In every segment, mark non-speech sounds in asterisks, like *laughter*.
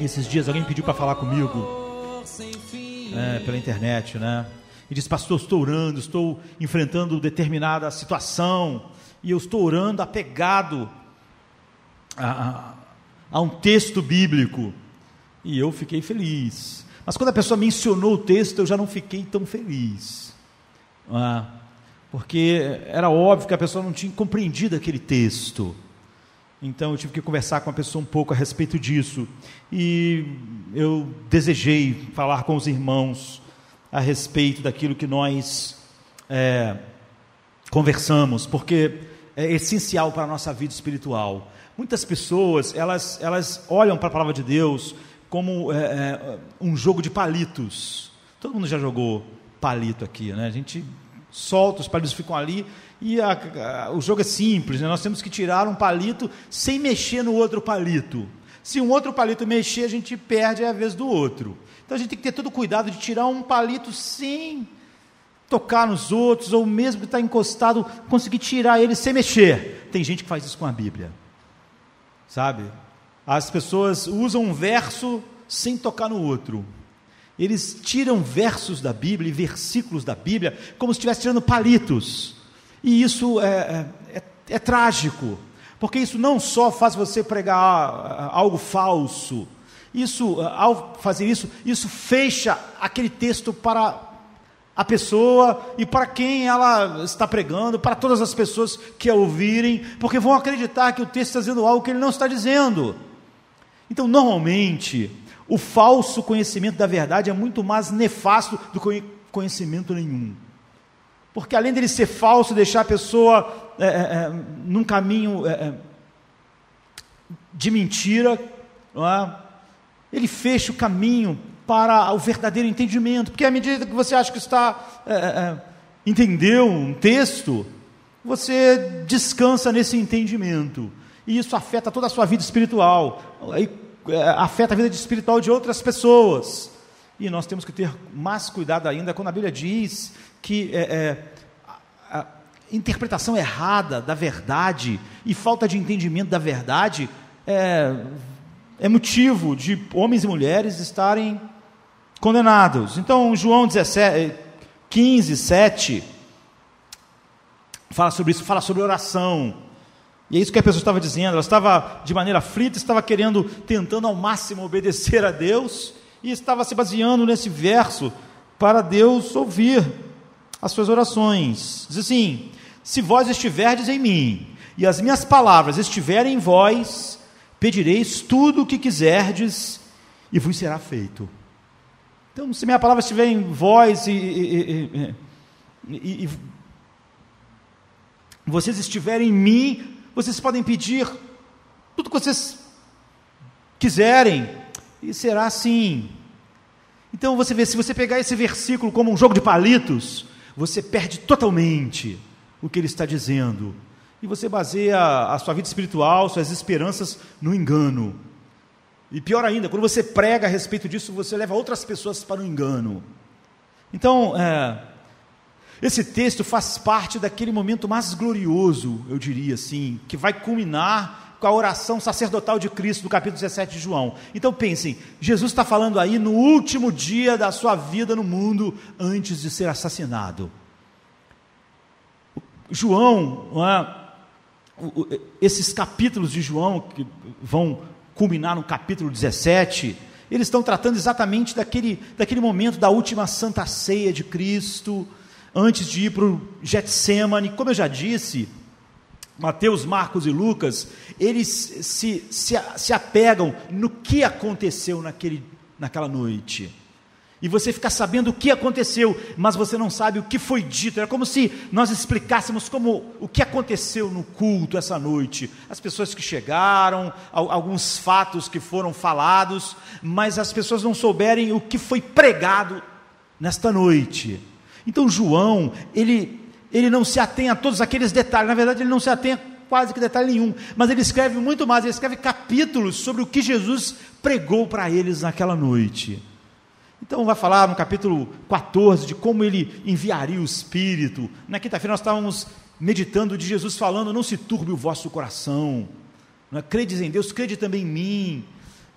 Esses dias alguém pediu para falar comigo é, pela internet, né? E disse, pastor, estou orando, estou enfrentando determinada situação e eu estou orando apegado a, a, um texto bíblico. E eu fiquei feliz. Mas quando a pessoa mencionou o texto, eu já não fiquei tão feliz. Ah, porque era óbvio que a pessoa não tinha compreendido aquele texto. Então eu tive que conversar com a pessoa um pouco a respeito disso. E eu desejei falar com os irmãos a respeito daquilo que nós é, conversamos, porque é essencial para a nossa vida espiritual. Muitas pessoas, elas, elas olham para a palavra de Deus como é, é, um jogo de palitos. Todo mundo já jogou palito aqui, né? A gente solta, os palitos ficam ali e a, a, o jogo é simples, né? nós temos que tirar um palito sem mexer no outro palito. Se um outro palito mexer, a gente perde a vez do outro. Então a gente tem que ter todo cuidado de tirar um palito sem tocar nos outros, ou mesmo que está encostado, conseguir tirar ele sem mexer. Tem gente que faz isso com a Bíblia, sabe? As pessoas usam um verso sem tocar no outro. Eles tiram versos da Bíblia e versículos da Bíblia como se estivesse tirando palitos. E isso é, é, é, é trágico, porque isso não só faz você pregar ah, algo falso, isso, ah, ao fazer isso, isso fecha aquele texto para a pessoa e para quem ela está pregando, para todas as pessoas que a ouvirem, porque vão acreditar que o texto está dizendo algo que ele não está dizendo. Então, normalmente, o falso conhecimento da verdade é muito mais nefasto do que conhecimento nenhum. Porque além dele ser falso, deixar a pessoa é, é, é num caminho é, é, de mentira, é? ele fecha o caminho para o verdadeiro entendimento. Porque à medida que você acha que está entendeu um texto, você descansa nesse entendimento. E isso afeta toda a sua vida espiritual, afeta a vida espiritual de outras pessoas. E nós temos que ter mais cuidado ainda quando a Bíblia diz que é, é, a, interpretação errada da verdade e falta de entendimento da verdade é, é motivo de homens e mulheres estarem condenados. Então, João 17, 15, 7 fala sobre isso, fala sobre oração. E é isso que a pessoa estava dizendo. Ela estava de maneira aflita, estava querendo, tentando ao máximo obedecer a Deus, e estava se baseando nesse verso para Deus ouvir as suas orações. Diz assim: Se vós estiverdes em mim, e as minhas palavras estiverem em vós, pedireis tudo o que quiserdes, e vos será feito. Então, se minha palavra estiver em vós e, e, e, e vocês estiverem em mim, vocês podem pedir tudo que vocês quiserem, e será assim. Então você vê, se você pegar esse versículo como um jogo de palitos, você perde totalmente o que ele está dizendo. E você baseia a sua vida espiritual, suas esperanças no engano. E pior ainda, quando você prega a respeito disso, você leva outras pessoas para o engano. Então, é, esse texto faz parte daquele momento mais glorioso, eu diria assim, que vai culminar com a oração sacerdotal de Cristo, do capítulo 17 de João. Então pensem, Jesus está falando aí no último dia da sua vida no mundo, antes de ser assassinado. João, é? esses capítulos de João, que vão culminar no capítulo 17, eles estão tratando exatamente daquele, daquele momento da última santa ceia de Cristo, antes de ir para o Getsemane. Como eu já disse, Mateus, Marcos e Lucas, eles se, se, se apegam no que aconteceu naquele, naquela noite. E você fica sabendo o que aconteceu, mas você não sabe o que foi dito. É como se nós explicássemos como o que aconteceu no culto essa noite. As pessoas que chegaram, alguns fatos que foram falados, mas as pessoas não souberem o que foi pregado nesta noite. Então João, ele ele não se atém a todos aqueles detalhes, na verdade, ele não se atém a quase que detalhe nenhum, mas ele escreve muito mais, ele escreve capítulos sobre o que Jesus pregou para eles naquela noite. Então, vai falar no capítulo 14 de como ele enviaria o Espírito. Na quinta-feira, nós estávamos meditando de Jesus falando: Não se turbe o vosso coração, não é? credes em Deus, crede também em mim.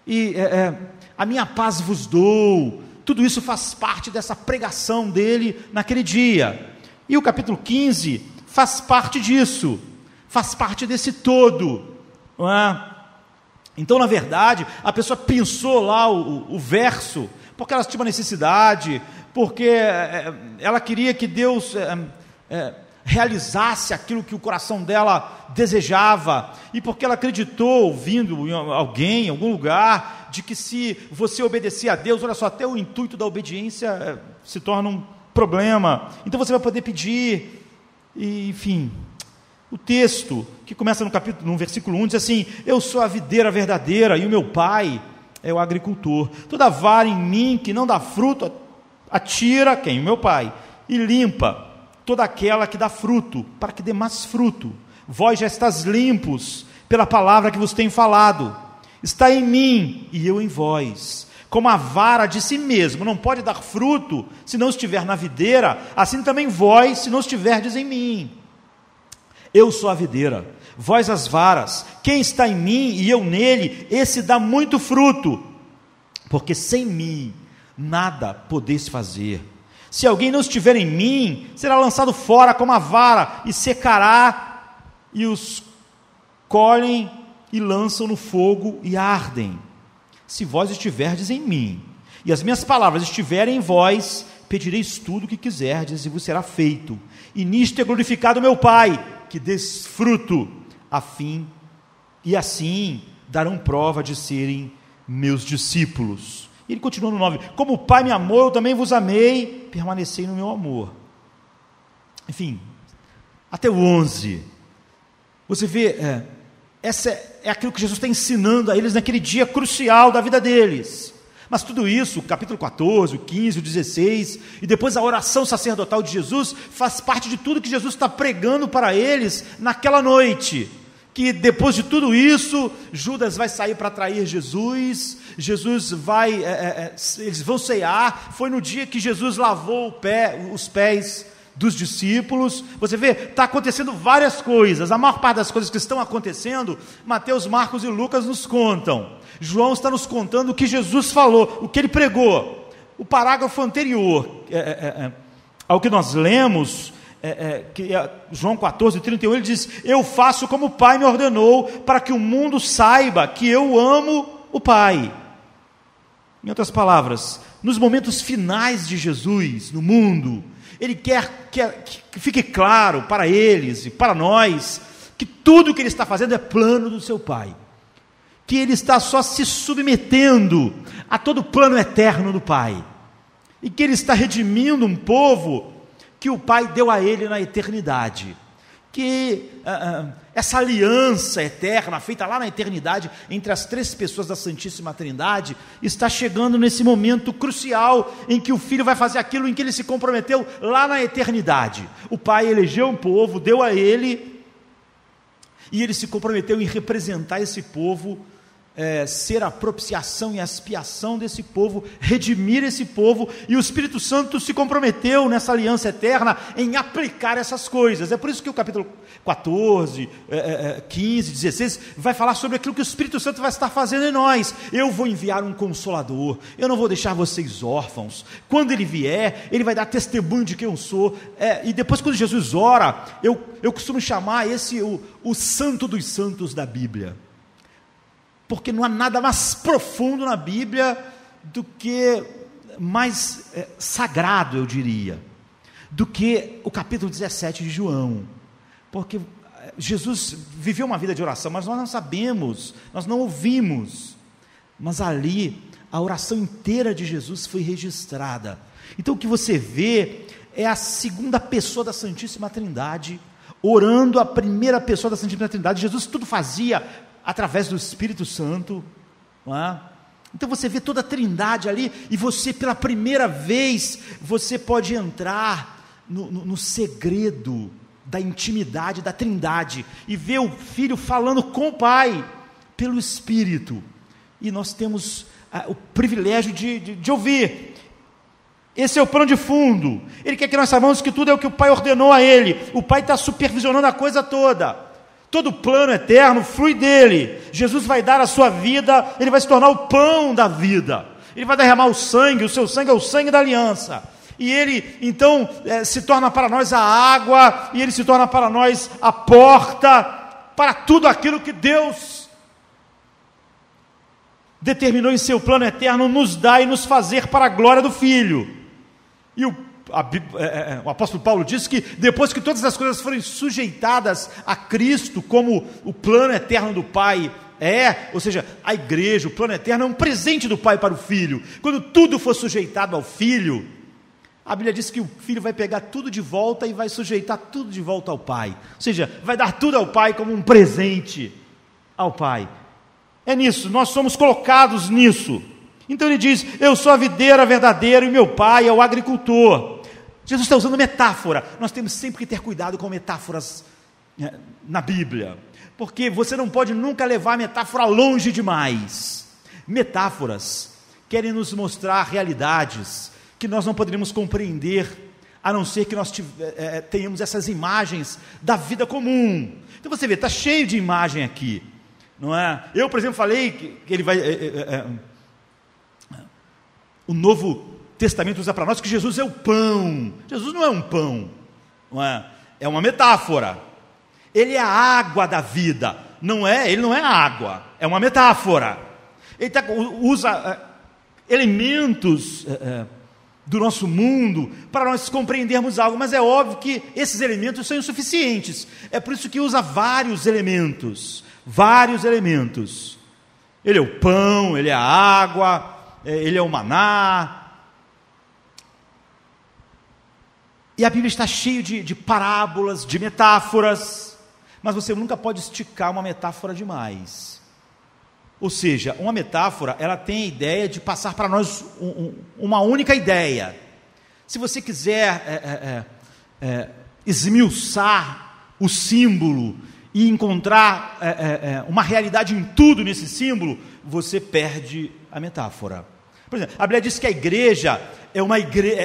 e é, é, a minha paz vos dou. Tudo isso faz parte dessa pregação dele naquele dia. E o capítulo 15 faz parte disso, faz parte desse todo. Não é? Então, na verdade, a pessoa pensou lá o, o verso porque ela tinha uma necessidade, porque é, ela queria que Deus é, é, realizasse aquilo que o coração dela desejava, e porque ela acreditou, ouvindo alguém em algum lugar, de que se você obedecer a Deus, olha só, até o intuito da obediência é, se torna um problema, então você vai poder pedir, e, enfim. O texto, que começa no capítulo, no versículo 1, diz assim: Eu sou a videira verdadeira e o meu pai é o agricultor. Toda vara em mim que não dá fruto, atira quem? O meu pai, e limpa toda aquela que dá fruto, para que dê mais fruto. Vós já estás limpos pela palavra que vos tenho falado. Está em mim e eu em vós. Como a vara de si mesmo não pode dar fruto se não estiver na videira, assim também vós, se não estiverdes em mim. Eu sou a videira, vós as varas. Quem está em mim e eu nele, esse dá muito fruto, porque sem mim nada podeis fazer. Se alguém não estiver em mim, será lançado fora como a vara e secará, e os colhem e lançam no fogo e ardem. Se vós estiverdes em mim, e as minhas palavras estiverem em vós, pedireis tudo o que quiserdes e vos será feito. E nisto é glorificado meu Pai, que desfruto a fim, e assim darão prova de serem meus discípulos. E ele continua no 9: Como o Pai me amou, eu também vos amei, permanecei no meu amor. Enfim, até o 11. Você vê, é, essa é, é aquilo que Jesus está ensinando a eles naquele dia crucial da vida deles. Mas tudo isso, o capítulo 14, o 15, o 16, e depois a oração sacerdotal de Jesus, faz parte de tudo que Jesus está pregando para eles naquela noite que depois de tudo isso, Judas vai sair para trair Jesus, Jesus vai, é, é, é, eles vão cear. Foi no dia que Jesus lavou pé, os pés dos discípulos. Você vê, está acontecendo várias coisas. A maior parte das coisas que estão acontecendo, Mateus, Marcos e Lucas nos contam. João está nos contando o que Jesus falou, o que ele pregou. O parágrafo anterior é, é, é ao que nós lemos é, é, que é, João 14, 31, ele diz: Eu faço como o Pai me ordenou, para que o mundo saiba que eu amo o Pai. Em outras palavras, nos momentos finais de Jesus no mundo, ele quer, quer que fique claro para eles e para nós que tudo o que ele está fazendo é plano do seu Pai. Que ele está só se submetendo a todo o plano eterno do Pai. E que ele está redimindo um povo que o Pai deu a ele na eternidade. Que uh, uh, essa aliança eterna, feita lá na eternidade, entre as três pessoas da Santíssima Trindade, está chegando nesse momento crucial em que o filho vai fazer aquilo em que ele se comprometeu lá na eternidade. O Pai elegeu um povo, deu a ele, e ele se comprometeu em representar esse povo é, ser a propiciação e a expiação desse povo, redimir esse povo, e o Espírito Santo se comprometeu nessa aliança eterna em aplicar essas coisas. É por isso que o capítulo 14, é, é, 15, 16 vai falar sobre aquilo que o Espírito Santo vai estar fazendo em nós. Eu vou enviar um consolador, eu não vou deixar vocês órfãos. Quando ele vier, ele vai dar testemunho de quem eu sou. É, e depois, quando Jesus ora, eu, eu costumo chamar esse o, o santo dos santos da Bíblia porque não há nada mais profundo na Bíblia do que mais é, sagrado, eu diria, do que o capítulo 17 de João. Porque é, Jesus viveu uma vida de oração, mas nós não sabemos, nós não ouvimos. Mas ali, a oração inteira de Jesus foi registrada. Então o que você vê é a segunda pessoa da Santíssima Trindade orando a primeira pessoa da Santíssima Trindade. Jesus tudo fazia através do Espírito Santo. É? Então você vê toda a trindade ali, e você, pela primeira vez, você pode entrar no, no, no segredo da intimidade da trindade e ver o filho falando com o pai pelo Espírito. E nós temos ah, o privilégio de, de, de ouvir. Esse é o plano de fundo. Ele quer que nós saibamos que tudo é o que o pai ordenou a ele. O pai está supervisionando a coisa toda. Todo plano eterno flui dele. Jesus vai dar a sua vida, ele vai se tornar o pão da vida. Ele vai derramar o sangue, o seu sangue é o sangue da aliança. E ele então é, se torna para nós a água, e ele se torna para nós a porta para tudo aquilo que Deus determinou em seu plano eterno nos dar e nos fazer para a glória do Filho. E o, a, é, é, o apóstolo Paulo diz que depois que todas as coisas forem sujeitadas a Cristo, como o plano eterno do Pai é, ou seja, a igreja, o plano eterno é um presente do Pai para o Filho. Quando tudo for sujeitado ao Filho, a Bíblia diz que o filho vai pegar tudo de volta e vai sujeitar tudo de volta ao pai. Ou seja, vai dar tudo ao pai como um presente ao pai. É nisso, nós somos colocados nisso. Então ele diz: Eu sou a videira verdadeira e meu pai é o agricultor. Jesus está usando metáfora. Nós temos sempre que ter cuidado com metáforas né, na Bíblia, porque você não pode nunca levar a metáfora longe demais. Metáforas querem nos mostrar realidades que nós não poderíamos compreender, a não ser que nós é, tenhamos essas imagens da vida comum. Então você vê, está cheio de imagem aqui não é? Eu, por exemplo, falei que, que ele vai. É, é, é, o Novo Testamento usa para nós que Jesus é o pão. Jesus não é um pão, não é? É uma metáfora. Ele é a água da vida, não é? Ele não é água, é uma metáfora. Ele tá, usa é, elementos é, do nosso mundo para nós compreendermos algo, mas é óbvio que esses elementos são insuficientes. É por isso que usa vários elementos vários elementos. Ele é o pão, ele é a água, é, ele é o maná. E a Bíblia está cheia de, de parábolas, de metáforas, mas você nunca pode esticar uma metáfora demais. Ou seja, uma metáfora, ela tem a ideia de passar para nós um, um, uma única ideia. Se você quiser é, é, é, é esmiuçar o símbolo e encontrar é, é, uma realidade em tudo nesse símbolo, você perde a metáfora. Por exemplo, a Bíblia diz que a igreja é uma, igre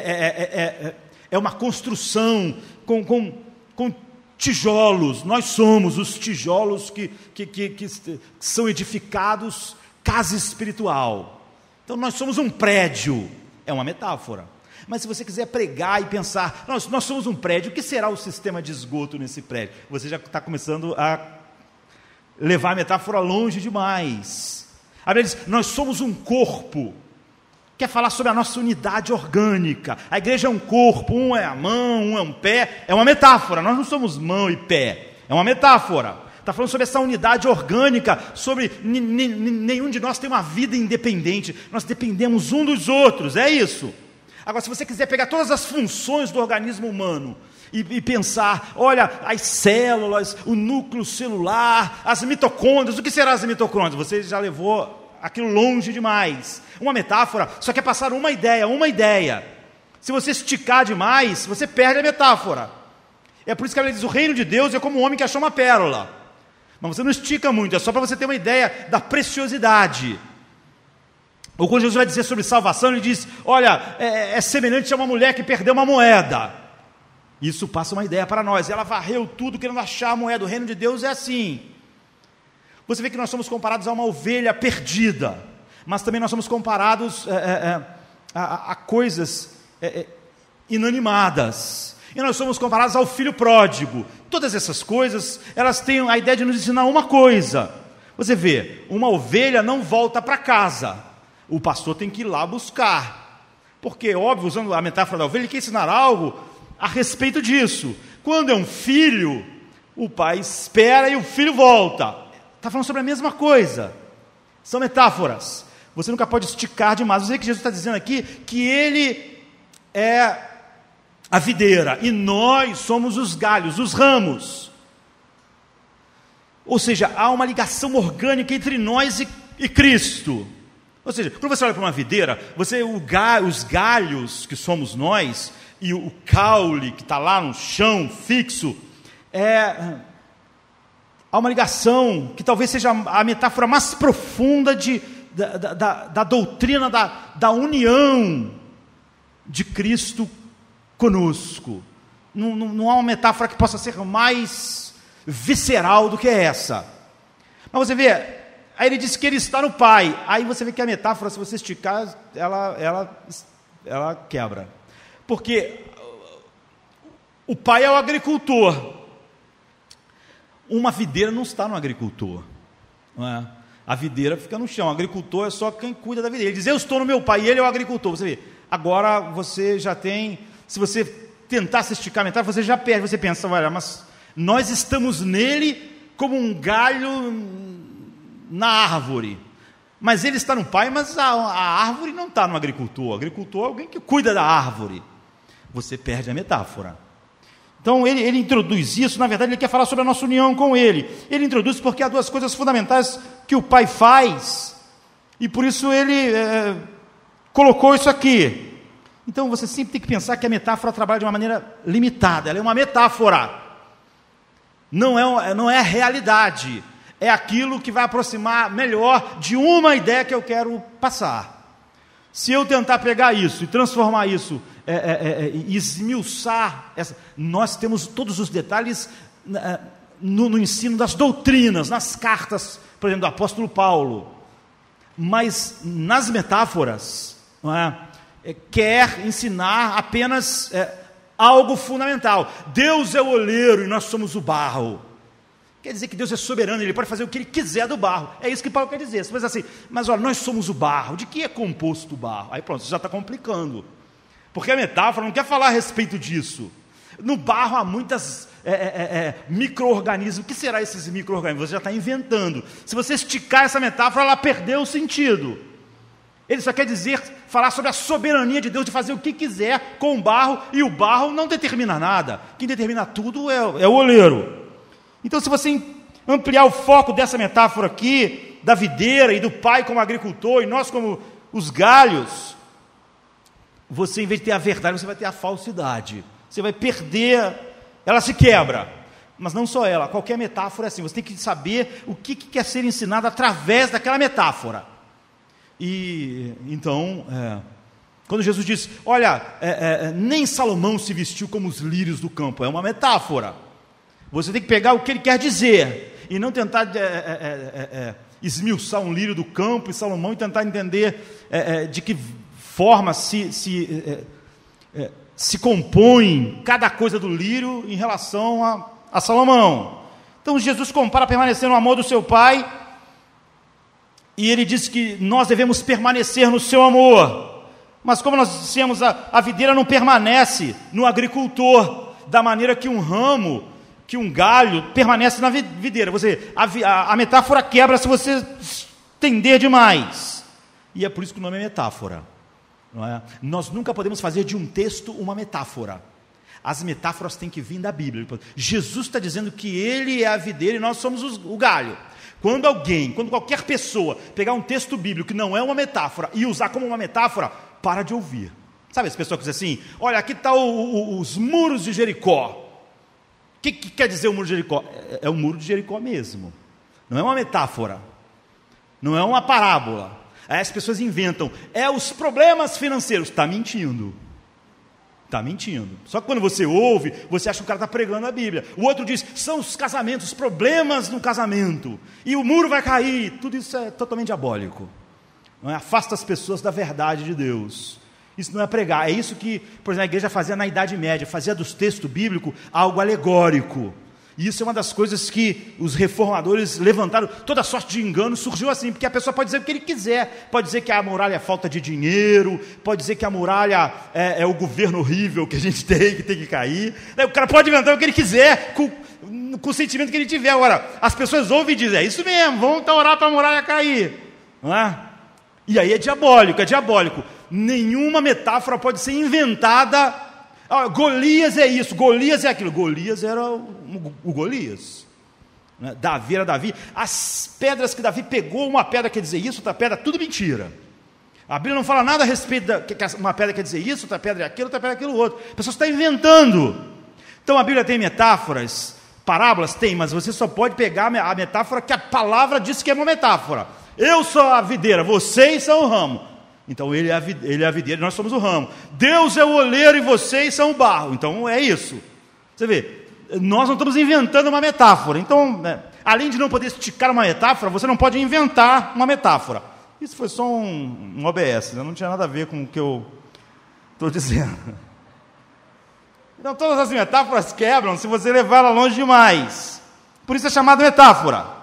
é, uma construção com, com, com tijolos, nós somos os tijolos que, que, que, que são edificados casa espiritual. Então nós somos um prédio, é uma metáfora. Mas se você quiser pregar e pensar, nós, nós somos um prédio, o que será o sistema de esgoto nesse prédio? Você já está começando a levar a metáfora longe demais. A Bíblia diz: nós somos um corpo. Quer falar sobre a nossa unidade orgânica. A igreja é um corpo, um é a mão, um é um pé. É uma metáfora. Nós não somos mão e pé. É uma metáfora. Está falando sobre essa unidade orgânica, sobre nenhum de nós tem uma vida independente. Nós dependemos um dos outros. É isso. Agora, se você quiser pegar todas as funções do organismo humano e, e, pensar, olha, as células, o núcleo celular, as mitocôndrias, o que será as mitocôndrias? Você já levou aquilo longe demais. Uma metáfora só quer passar uma ideia, uma ideia. Se você esticar demais, você perde a metáfora. É por isso que ela diz: o reino de Deus é como um homem que achou uma pérola. Mas você não estica muito, é só para você ter uma ideia da preciosidade. Ou quando Jesus vai dizer sobre salvação, ele diz: Olha, é, é semelhante a uma mulher que perdeu uma moeda. Isso passa uma ideia para nós. Ela varreu tudo querendo achar a moeda. O reino de Deus é assim. Você vê que nós somos comparados a uma ovelha perdida, mas também nós somos comparados é, é, é a, a, coisas é, é, inanimadas. E nós somos comparados ao filho pródigo. Todas essas coisas, elas têm a ideia de nos ensinar uma coisa. Você vê, uma ovelha não volta para casa o pastor tem que ir lá buscar. Porque, óbvio, usando a metáfora da ovelha, ele quer ensinar algo a respeito disso. Quando é um filho, o pai espera e o filho volta. Está falando sobre a mesma coisa. São metáforas. Você nunca pode esticar demais. Você vê que Jesus está dizendo aqui que ele é a videira e nós somos os galhos, os ramos. Ou seja, há uma ligação orgânica entre nós e, e Cristo. Ou seja, quando você olha para uma videira, você ga, os galhos que somos nós e o caule que está lá no chão fixo, é, há uma ligação que talvez seja a metáfora mais profunda de, da, da, da doutrina da, da união de Cristo conosco. Não, não, não há uma metáfora que possa ser mais visceral do que essa. Mas você vê, aí ele disse que ele está no Pai. Aí você vê que a metáfora, se você esticar, ela, ela, ela quebra. Porque o pai é o agricultor. Uma videira não está no agricultor. É? A videira fica no chão. O agricultor é só quem cuida da videira. Ele diz: Eu estou no meu pai, e ele é o agricultor. Você vê, agora você já tem. Se você tentar se esticar metade, você já perde. Você pensa, olha, mas nós estamos nele como um galho na árvore. Mas ele está no pai, mas a, a árvore não está no agricultor. O agricultor é alguém que cuida da árvore. Você perde a metáfora. Então ele, ele, introduz isso, na verdade, ele quer falar sobre a nossa união com ele. Ele introduz porque há duas coisas fundamentais que o pai faz, e por isso ele é, colocou isso aqui. Então você sempre tem que pensar que a metáfora trabalha de uma maneira limitada, ela é uma metáfora, não é, não é realidade, é aquilo que vai aproximar melhor de uma ideia que eu quero passar. Se eu tentar pegar isso e transformar isso é, é, é, é esmiuçar. Essa. Nós temos todos os detalhes é, no, no, ensino das doutrinas, nas cartas, por exemplo, do apóstolo Paulo. Mas nas metáforas, é? quer ensinar apenas algo fundamental. Deus é o oleiro e nós somos o barro. Quer dizer que Deus é soberano, Ele pode fazer o que Ele quiser do barro. É isso que Paulo quer dizer. Você assim, mas olha, nós somos o barro. De que é composto o barro? Aí pronto, você já está complicando. Porque a metáfora não quer falar a respeito disso. No barro há muitas é, é, é, é micro-organismos. O que será esses micro-organismos? Você já está inventando. Se você esticar essa metáfora, ela perdeu o sentido. Ele só quer dizer, falar sobre a soberania de Deus de fazer o que quiser com o barro, e o barro não determina nada. Quem determina tudo é, é o oleiro. Então, se você ampliar o foco dessa metáfora aqui, da videira e do pai como agricultor, e nós como os galhos, você, em vez de ter a verdade, você vai ter a falsidade. Você vai perder, ela se quebra. Mas não só ela, qualquer metáfora é assim. Você tem que saber o que, que quer ser ensinado através daquela metáfora. E então, é, quando Jesus diz: Olha, é, é, nem Salomão se vestiu como os lírios do campo, é uma metáfora. Você tem que pegar o que ele quer dizer e não tentar é, é, esmiuçar um lírio do campo e Salomão e tentar entender de que forma se, se, é, é, se compõe cada coisa do lírio em relação a, a Salomão. Então Jesus compara permanecer no amor do seu pai, e ele diz que nós devemos permanecer no seu amor. Mas como nós dissemos, a, a videira não permanece no agricultor da maneira que um ramo, que um galho permanece na videira. Você, a, a, a metáfora quebra se você estender demais. E é por isso que o nome é metáfora. É? Nós nunca podemos fazer de um texto uma metáfora. As metáforas têm que vir da Bíblia. Jesus está dizendo que Ele é a videira e nós somos o galho. Quando alguém, quando qualquer pessoa pegar um texto bíblico que não é uma metáfora e usar como uma metáfora, para de ouvir. Sabe essa pessoa que diz assim: olha, aqui estão tá os muros de Jericó. O que, que, quer dizer o muro de Jericó? É, é o muro de Jericó mesmo. Não é uma metáfora. Não é uma parábola. Aí as pessoas inventam, é os problemas financeiros. Está mentindo. Está mentindo. Só que quando você ouve, você acha que o cara está pregando a Bíblia. O outro diz, são os casamentos, os problemas no casamento. E o muro vai cair. Tudo isso é totalmente diabólico. É? Afasta as pessoas da verdade de Deus. Isso não é pregar. É isso que, por exemplo, a igreja fazia na Idade Média, fazia dos textos bíblicos algo alegórico. E isso é uma das coisas que os reformadores levantaram. Toda sorte de engano surgiu assim, porque a pessoa pode dizer o que ele quiser. Pode dizer que a muralha é falta de dinheiro, pode dizer que a muralha é, é o governo horrível que a gente *laughs* tem, que tem que cair. O cara pode inventar o que ele quiser, com, com o sentimento que ele tiver. Agora, as pessoas ouvem e dizem: é isso mesmo, vamos então orar para a muralha cair. Não é? E aí é diabólico, é diabólico. Nenhuma metáfora pode ser inventada ah, Golias é isso, Golias é aquilo. Golias era o, o Golias. Né? Davi era Davi. As pedras que Davi pegou, uma pedra quer dizer isso, outra pedra, tudo mentira. A Bíblia não fala nada a respeito da que uma pedra quer dizer isso, outra pedra é aquilo, outra pedra é aquilo outro. A pessoa está inventando. Então a Bíblia tem metáforas, parábolas? Tem, mas você só pode pegar a metáfora que a palavra diz que é uma metáfora. Eu sou a videira, vocês são o ramo. Então ele é, a, ele é a videira, nós somos o ramo. Deus é o oleiro e vocês são o barro. Então é isso. Você vê, nós não estamos inventando uma metáfora. Então, né, além de não poder esticar uma metáfora, você não pode inventar uma metáfora. Isso foi só um, um OBS, né? não tinha nada a ver com o que eu estou *laughs* dizendo. Então, todas as metáforas quebram se você levar ela longe demais. Por isso é chamada metáfora.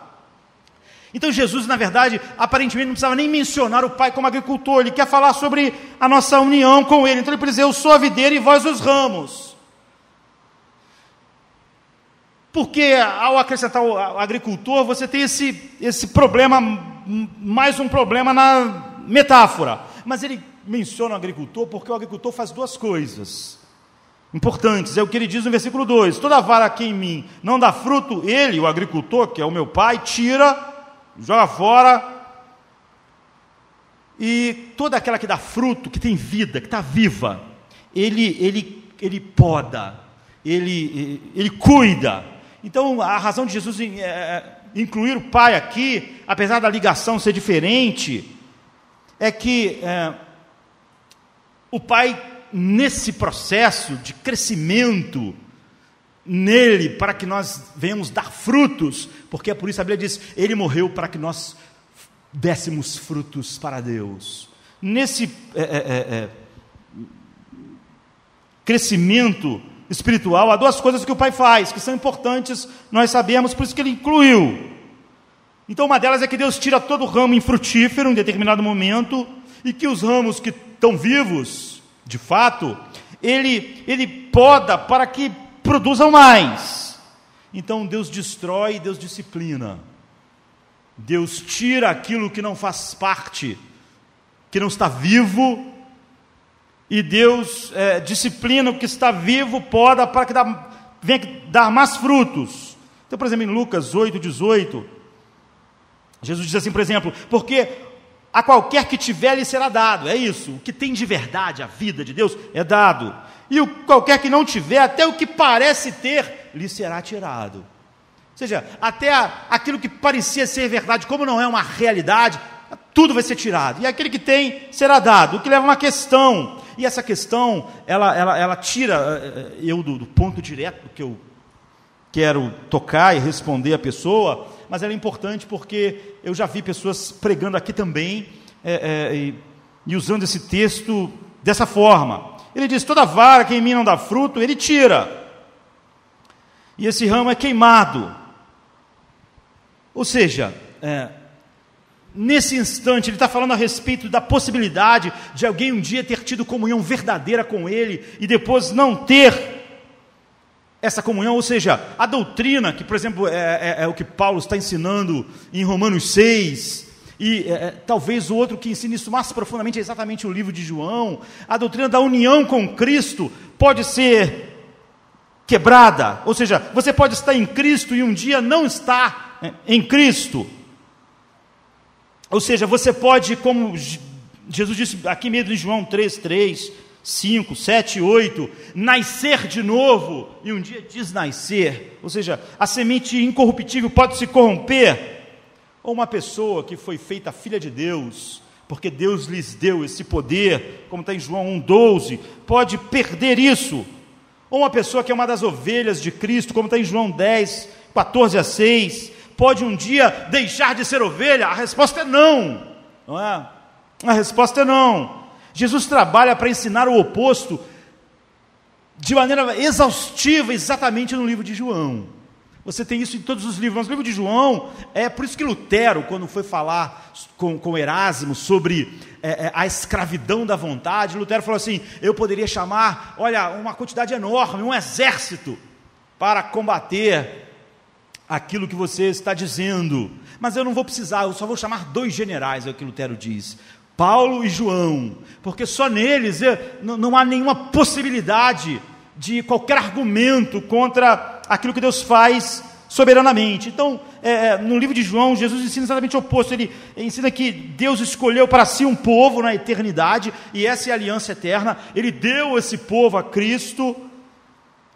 Então Jesus, na verdade, aparentemente não precisava nem mencionar o pai como agricultor, ele quer falar sobre a nossa união com ele. Então ele dizer: Eu sou a videira e vós os ramos. Porque ao acrescentar o agricultor, você tem esse, esse problema, mais um problema na metáfora. Mas ele menciona o agricultor porque o agricultor faz duas coisas importantes. É o que ele diz no versículo 2: Toda vara que em mim não dá fruto, ele, o agricultor, que é o meu pai, tira joga fora. E toda aquela que dá fruto, que tem vida, que está viva, ele, ele, ele poda, ele, ele cuida. Então, a razão de Jesus é, incluir o pai aqui, apesar da ligação ser diferente, é que é, o pai, nesse processo de crescimento, nele para que nós venhamos dar frutos, porque é por isso a Bíblia diz: Ele morreu para que nós dessemos frutos para Deus. Nesse é, é, é, é, crescimento espiritual, há duas coisas que o Pai faz, que são importantes, nós sabemos, por isso que ele incluiu. Então, uma delas é que Deus tira todo ramo infrutífero em determinado momento, e que os ramos que estão vivos, de fato, ele, ele poda para que produzam mais. Então Deus destrói, Deus disciplina. Deus tira aquilo que não faz parte, que não está vivo, e Deus é, disciplina o que está vivo, poda para que dá, venha dar mais frutos. Então, por exemplo, em Lucas 8, 18, Jesus diz assim, por exemplo, porque a qualquer que tiver lhe será dado, é isso, o que tem de verdade, a vida de Deus, é dado e o, qualquer que não tiver, até o que parece ter, lhe será tirado. Ou seja, até aquilo que parecia ser verdade, como não é uma realidade, tudo vai ser tirado. E aquele que tem será dado, o que leva a uma questão. E essa questão, ela, ela, ela tira eh, eh, eu do, do ponto direto que eu quero tocar e responder a pessoa, mas ela é importante porque eu já vi pessoas pregando aqui também é, é, e, e usando esse texto dessa forma. Ele diz: toda vara que em mim não dá fruto, ele tira. E esse ramo é queimado. Ou seja, é, nesse instante, ele está falando a respeito da possibilidade de alguém um dia ter tido comunhão verdadeira com ele e depois não ter essa comunhão, ou seja, a doutrina, que por exemplo é, é, é o que Paulo está ensinando em Romanos 6, e é, é, talvez o outro que ensine isso mais profundamente é exatamente o livro de João. A doutrina da união com Cristo pode ser quebrada, ou seja, você pode estar em Cristo e um dia não estar é, em Cristo. Ou seja, você pode, como Jesus disse aqui mesmo em João 3, 3, 5, 7, 8, nascer de novo e um dia desnascer. Ou seja, a semente incorruptível pode se corromper ou uma pessoa que foi feita filha de Deus, porque Deus lhes deu esse poder, como está em João 1,12, pode perder isso. Ou uma pessoa que é uma das ovelhas de Cristo, como está em João 10, 14 a 6, pode um dia deixar de ser ovelha? A resposta é não, não é? A resposta é não. Jesus trabalha para ensinar o oposto de maneira exaustiva, exatamente no livro de João. Você tem isso em todos os livros. Mas o livro de João, é por isso que Lutero, quando foi falar com, com Erasmo sobre é, é, a escravidão da vontade, Lutero falou assim: eu poderia chamar, olha, uma quantidade enorme, um exército, para combater aquilo que você está dizendo. Mas eu não vou precisar, eu só vou chamar dois generais, é o que Lutero diz. Paulo e João, porque só neles não há nenhuma possibilidade de qualquer argumento contra aquilo que Deus faz soberanamente. Então, é, é, no livro de João, Jesus ensina exatamente o oposto. Ele ensina que Deus escolheu para si um povo na eternidade, e essa é a aliança eterna. Ele deu esse povo a Cristo,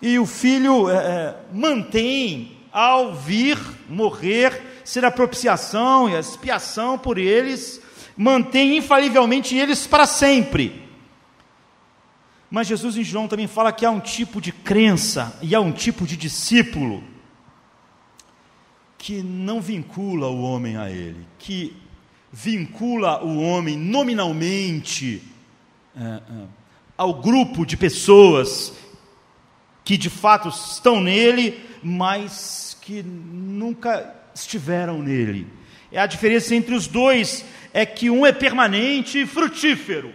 e o Filho é, é mantém, ao vir, morrer, ser a propiciação e a expiação por eles, mantém infalivelmente eles para sempre. Mas Jesus em João também fala que há um tipo de crença e há um tipo de discípulo que não vincula o homem a ele, que vincula o homem nominalmente é, é, ao grupo de pessoas que de fato estão nele, mas que nunca estiveram nele. É a diferença entre os dois é que um é permanente e frutífero,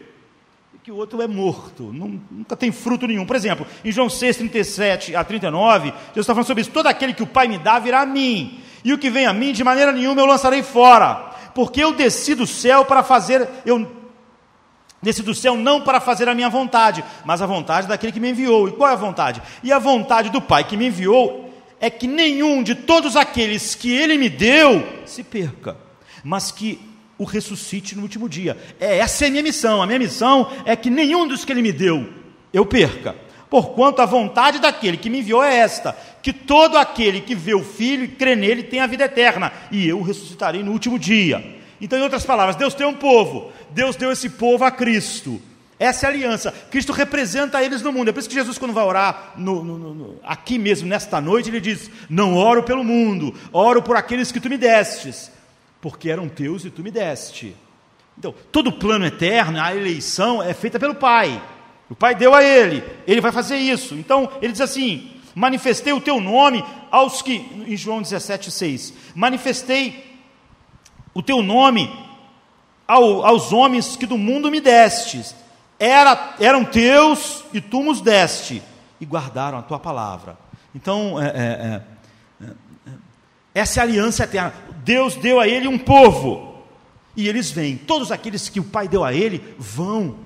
que o outro é morto, nunca tem fruto nenhum. Por exemplo, em João 6, 37 a 39, Jesus está falando sobre isso: todo aquele que o Pai me dá virá a mim, e o que vem a mim, de maneira nenhuma eu lançarei fora, porque eu desci do céu para fazer, eu desci do céu não para fazer a minha vontade, mas a vontade daquele que me enviou. E qual é a vontade? E a vontade do Pai que me enviou é que nenhum de todos aqueles que ele me deu se perca, mas que o ressuscite no último dia. É, essa é a minha missão. A minha missão é que nenhum dos que ele me deu eu perca, Porquanto a vontade daquele que me enviou é esta: que todo aquele que vê o Filho e crê nele tem a vida eterna, e eu ressuscitarei no último dia. Então, em outras palavras, Deus tem um povo, Deus deu esse povo a Cristo. Essa é a aliança. Cristo representa eles no mundo. É por isso que Jesus, quando vai orar no, no, no, aqui mesmo, nesta noite, ele diz: Não oro pelo mundo, oro por aqueles que tu me destes, porque eram teus e tu me deste. Então, todo plano eterno, a eleição é feita pelo Pai. O Pai deu a ele, ele vai fazer isso. Então, ele diz assim: manifestei o teu nome aos que, em João 17, 6, manifestei o teu nome ao, aos homens que do mundo me destes. Era, eram teus e tu nos deste, e guardaram a tua palavra. Então, é, é, é essa é a aliança eterna. Deus deu a ele um povo, e eles vêm. Todos aqueles que o Pai deu a ele vão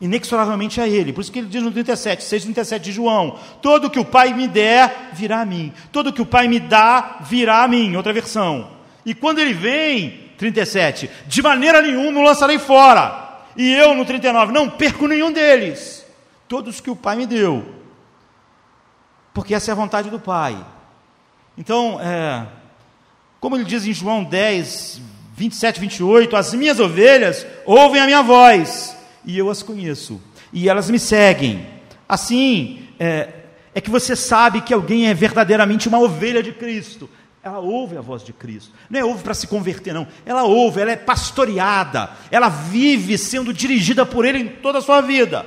inexoravelmente a Ele. Por isso que ele diz no 37, 6, 37 de João: Todo que o Pai me der, virá a mim. Todo que o Pai me dá, virá a mim. Outra versão. E quando ele vem, 37, de maneira nenhuma o lançarei fora. E eu, no 39, não perco nenhum deles. Todos que o Pai me deu. Porque essa é a vontade do Pai. Então, é, como ele diz em João 10, 27, 28, as minhas ovelhas ouvem a minha voz e eu as conheço, e elas me seguem. Assim, é, é que você sabe que alguém é verdadeiramente uma ovelha de Cristo. Ela ouve a voz de Cristo. Não é ouve para se converter, não. Ela ouve, ela é pastoreada. Ela vive sendo dirigida por Ele em toda a sua vida.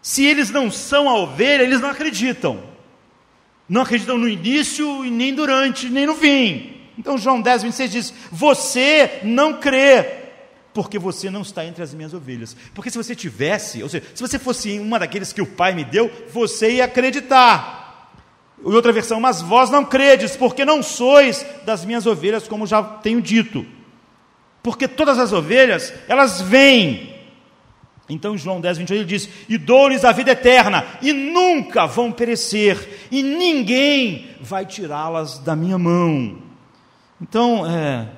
Se eles não são a ovelha, eles não acreditam. Não acreditam no início, e nem durante, nem no fim. Então João 10, 26 diz: Você não crê, porque você não está entre as minhas ovelhas. Porque se você tivesse, ou seja, se você fosse uma daqueles que o Pai me deu, você ia acreditar. E outra versão, mas vós não credes, porque não sois das minhas ovelhas, como já tenho dito. Porque todas as ovelhas, elas vêm. Então, em João 10, 28, ele diz: E dou-lhes a vida eterna, e nunca vão perecer, e ninguém vai tirá-las da minha mão. Então, é,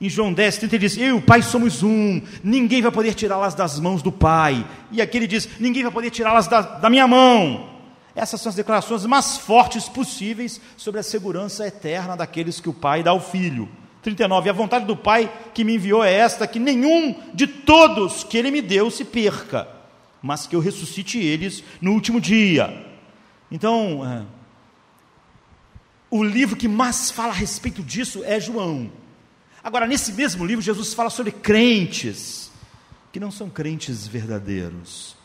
em João 10, 30 ele diz: Eu e o Pai somos um, ninguém vai poder tirá-las das mãos do Pai. E aqui ele diz: Ninguém vai poder tirá-las da, da minha mão. Essas são as declarações mais fortes possíveis sobre a segurança eterna daqueles que o Pai dá ao Filho. 39. A vontade do Pai que me enviou é esta: que nenhum de todos que ele me deu se perca, mas que eu ressuscite eles no último dia. Então, é, o livro que mais fala a respeito disso é João. Agora, nesse mesmo livro, Jesus fala sobre crentes que não são crentes verdadeiros.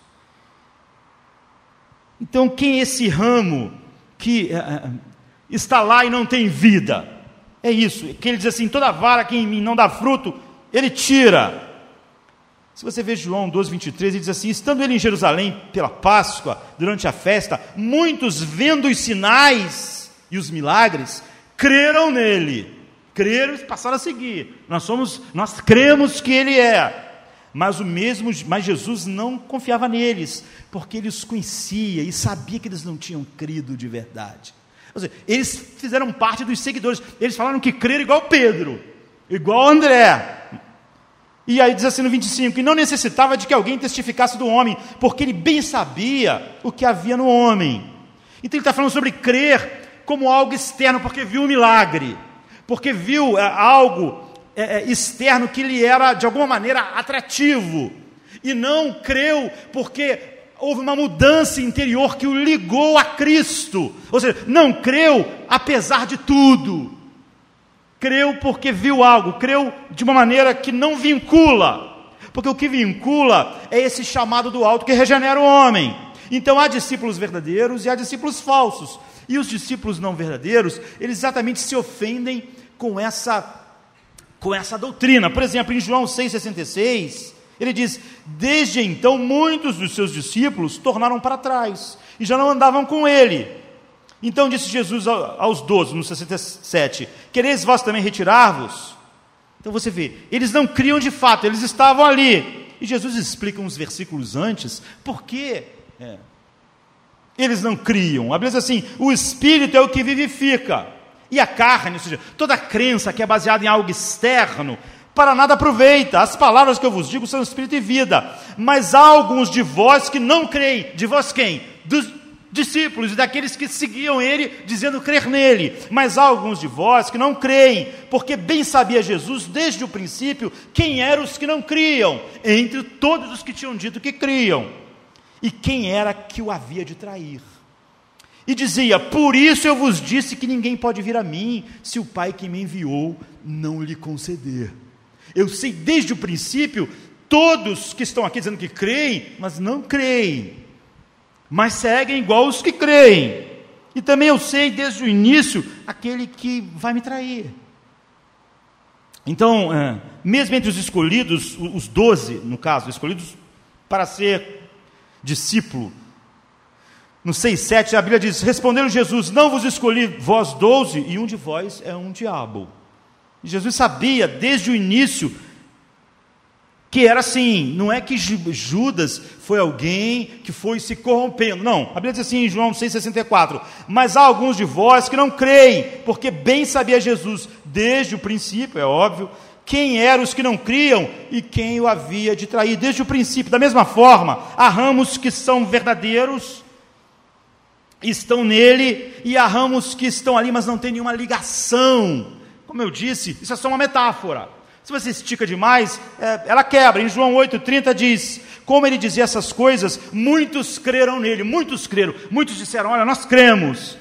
Então, quem é esse ramo que é, está lá e não tem vida? É isso, que ele diz assim: toda vara que em mim não dá fruto, ele tira. Se você vê João 12, 23, ele diz assim: estando ele em Jerusalém pela Páscoa, durante a festa, muitos vendo os sinais e os milagres, creram nele creram e passaram a seguir. Nós somos, nós cremos que ele é. Mas o mesmo, mas Jesus não confiava neles, porque ele os conhecia e sabia que eles não tinham crido de verdade. Eles fizeram parte dos seguidores. Eles falaram que creram igual Pedro, igual André. E aí diz assim no 25: que não necessitava de que alguém testificasse do homem, porque ele bem sabia o que havia no homem. Então ele está falando sobre crer como algo externo, porque viu o milagre porque viu é, algo é, é, externo que lhe era de alguma maneira atrativo. E não creu porque houve uma mudança interior que o ligou a Cristo. Ou seja, não creu apesar de tudo. Creu porque viu algo, creu de uma maneira que não vincula. Porque o que vincula é esse chamado do alto que regenera o homem. Então há discípulos verdadeiros e há discípulos falsos. E os discípulos não verdadeiros, eles exatamente se ofendem com essa com essa doutrina. Por exemplo, em João 6:66, ele diz: "Desde então muitos dos seus discípulos tornaram para trás e já não andavam com ele." Então disse Jesus aos doze, no 67, Quereis vós também retirar-vos? Então você vê, eles não criam de fato, eles estavam ali. E Jesus explica uns versículos antes, por que é, eles não criam. A Bíblia diz assim: o Espírito é o que vivifica. E a carne, ou seja, toda crença que é baseada em algo externo, para nada aproveita. As palavras que eu vos digo são espírito e vida. Mas há alguns de vós que não creem. De vós quem? Dos discípulos e daqueles que seguiam ele, dizendo crer nele. Mas há alguns de vós que não creem, porque bem sabia Jesus desde o princípio quem eram os que não criam, entre todos os que tinham dito que criam. E quem era que o havia de trair. E dizia: Por isso eu vos disse que ninguém pode vir a mim, se o Pai que me enviou não lhe conceder. Eu sei desde o princípio, todos que estão aqui dizendo que creem, mas não creem, mas seguem igual os que creem. E também eu sei desde o início aquele que vai me trair. Então, é, mesmo entre os escolhidos, os doze, no caso, escolhidos para ser discípulo, no 6, 7, a Bíblia diz: Respondendo Jesus: Não vos escolhi vós doze, e um de vós é um diabo. Jesus sabia desde o início que era assim, não é que Judas foi alguém que foi se corrompendo, não. A Bíblia diz assim em João 6,64: Mas há alguns de vós que não creem, porque bem sabia Jesus, desde o princípio, é óbvio, quem eram os que não criam e quem o havia de trair, desde o princípio. Da mesma forma, há ramos que são verdadeiros estão nele e há ramos que estão ali, mas não tem nenhuma ligação. Como eu disse, isso é só uma metáfora. Se você estica demais, é, ela quebra. Em João 8,30 diz: Como ele dizia essas coisas, muitos creram nele, muitos creram, muitos disseram: Olha, nós cremos.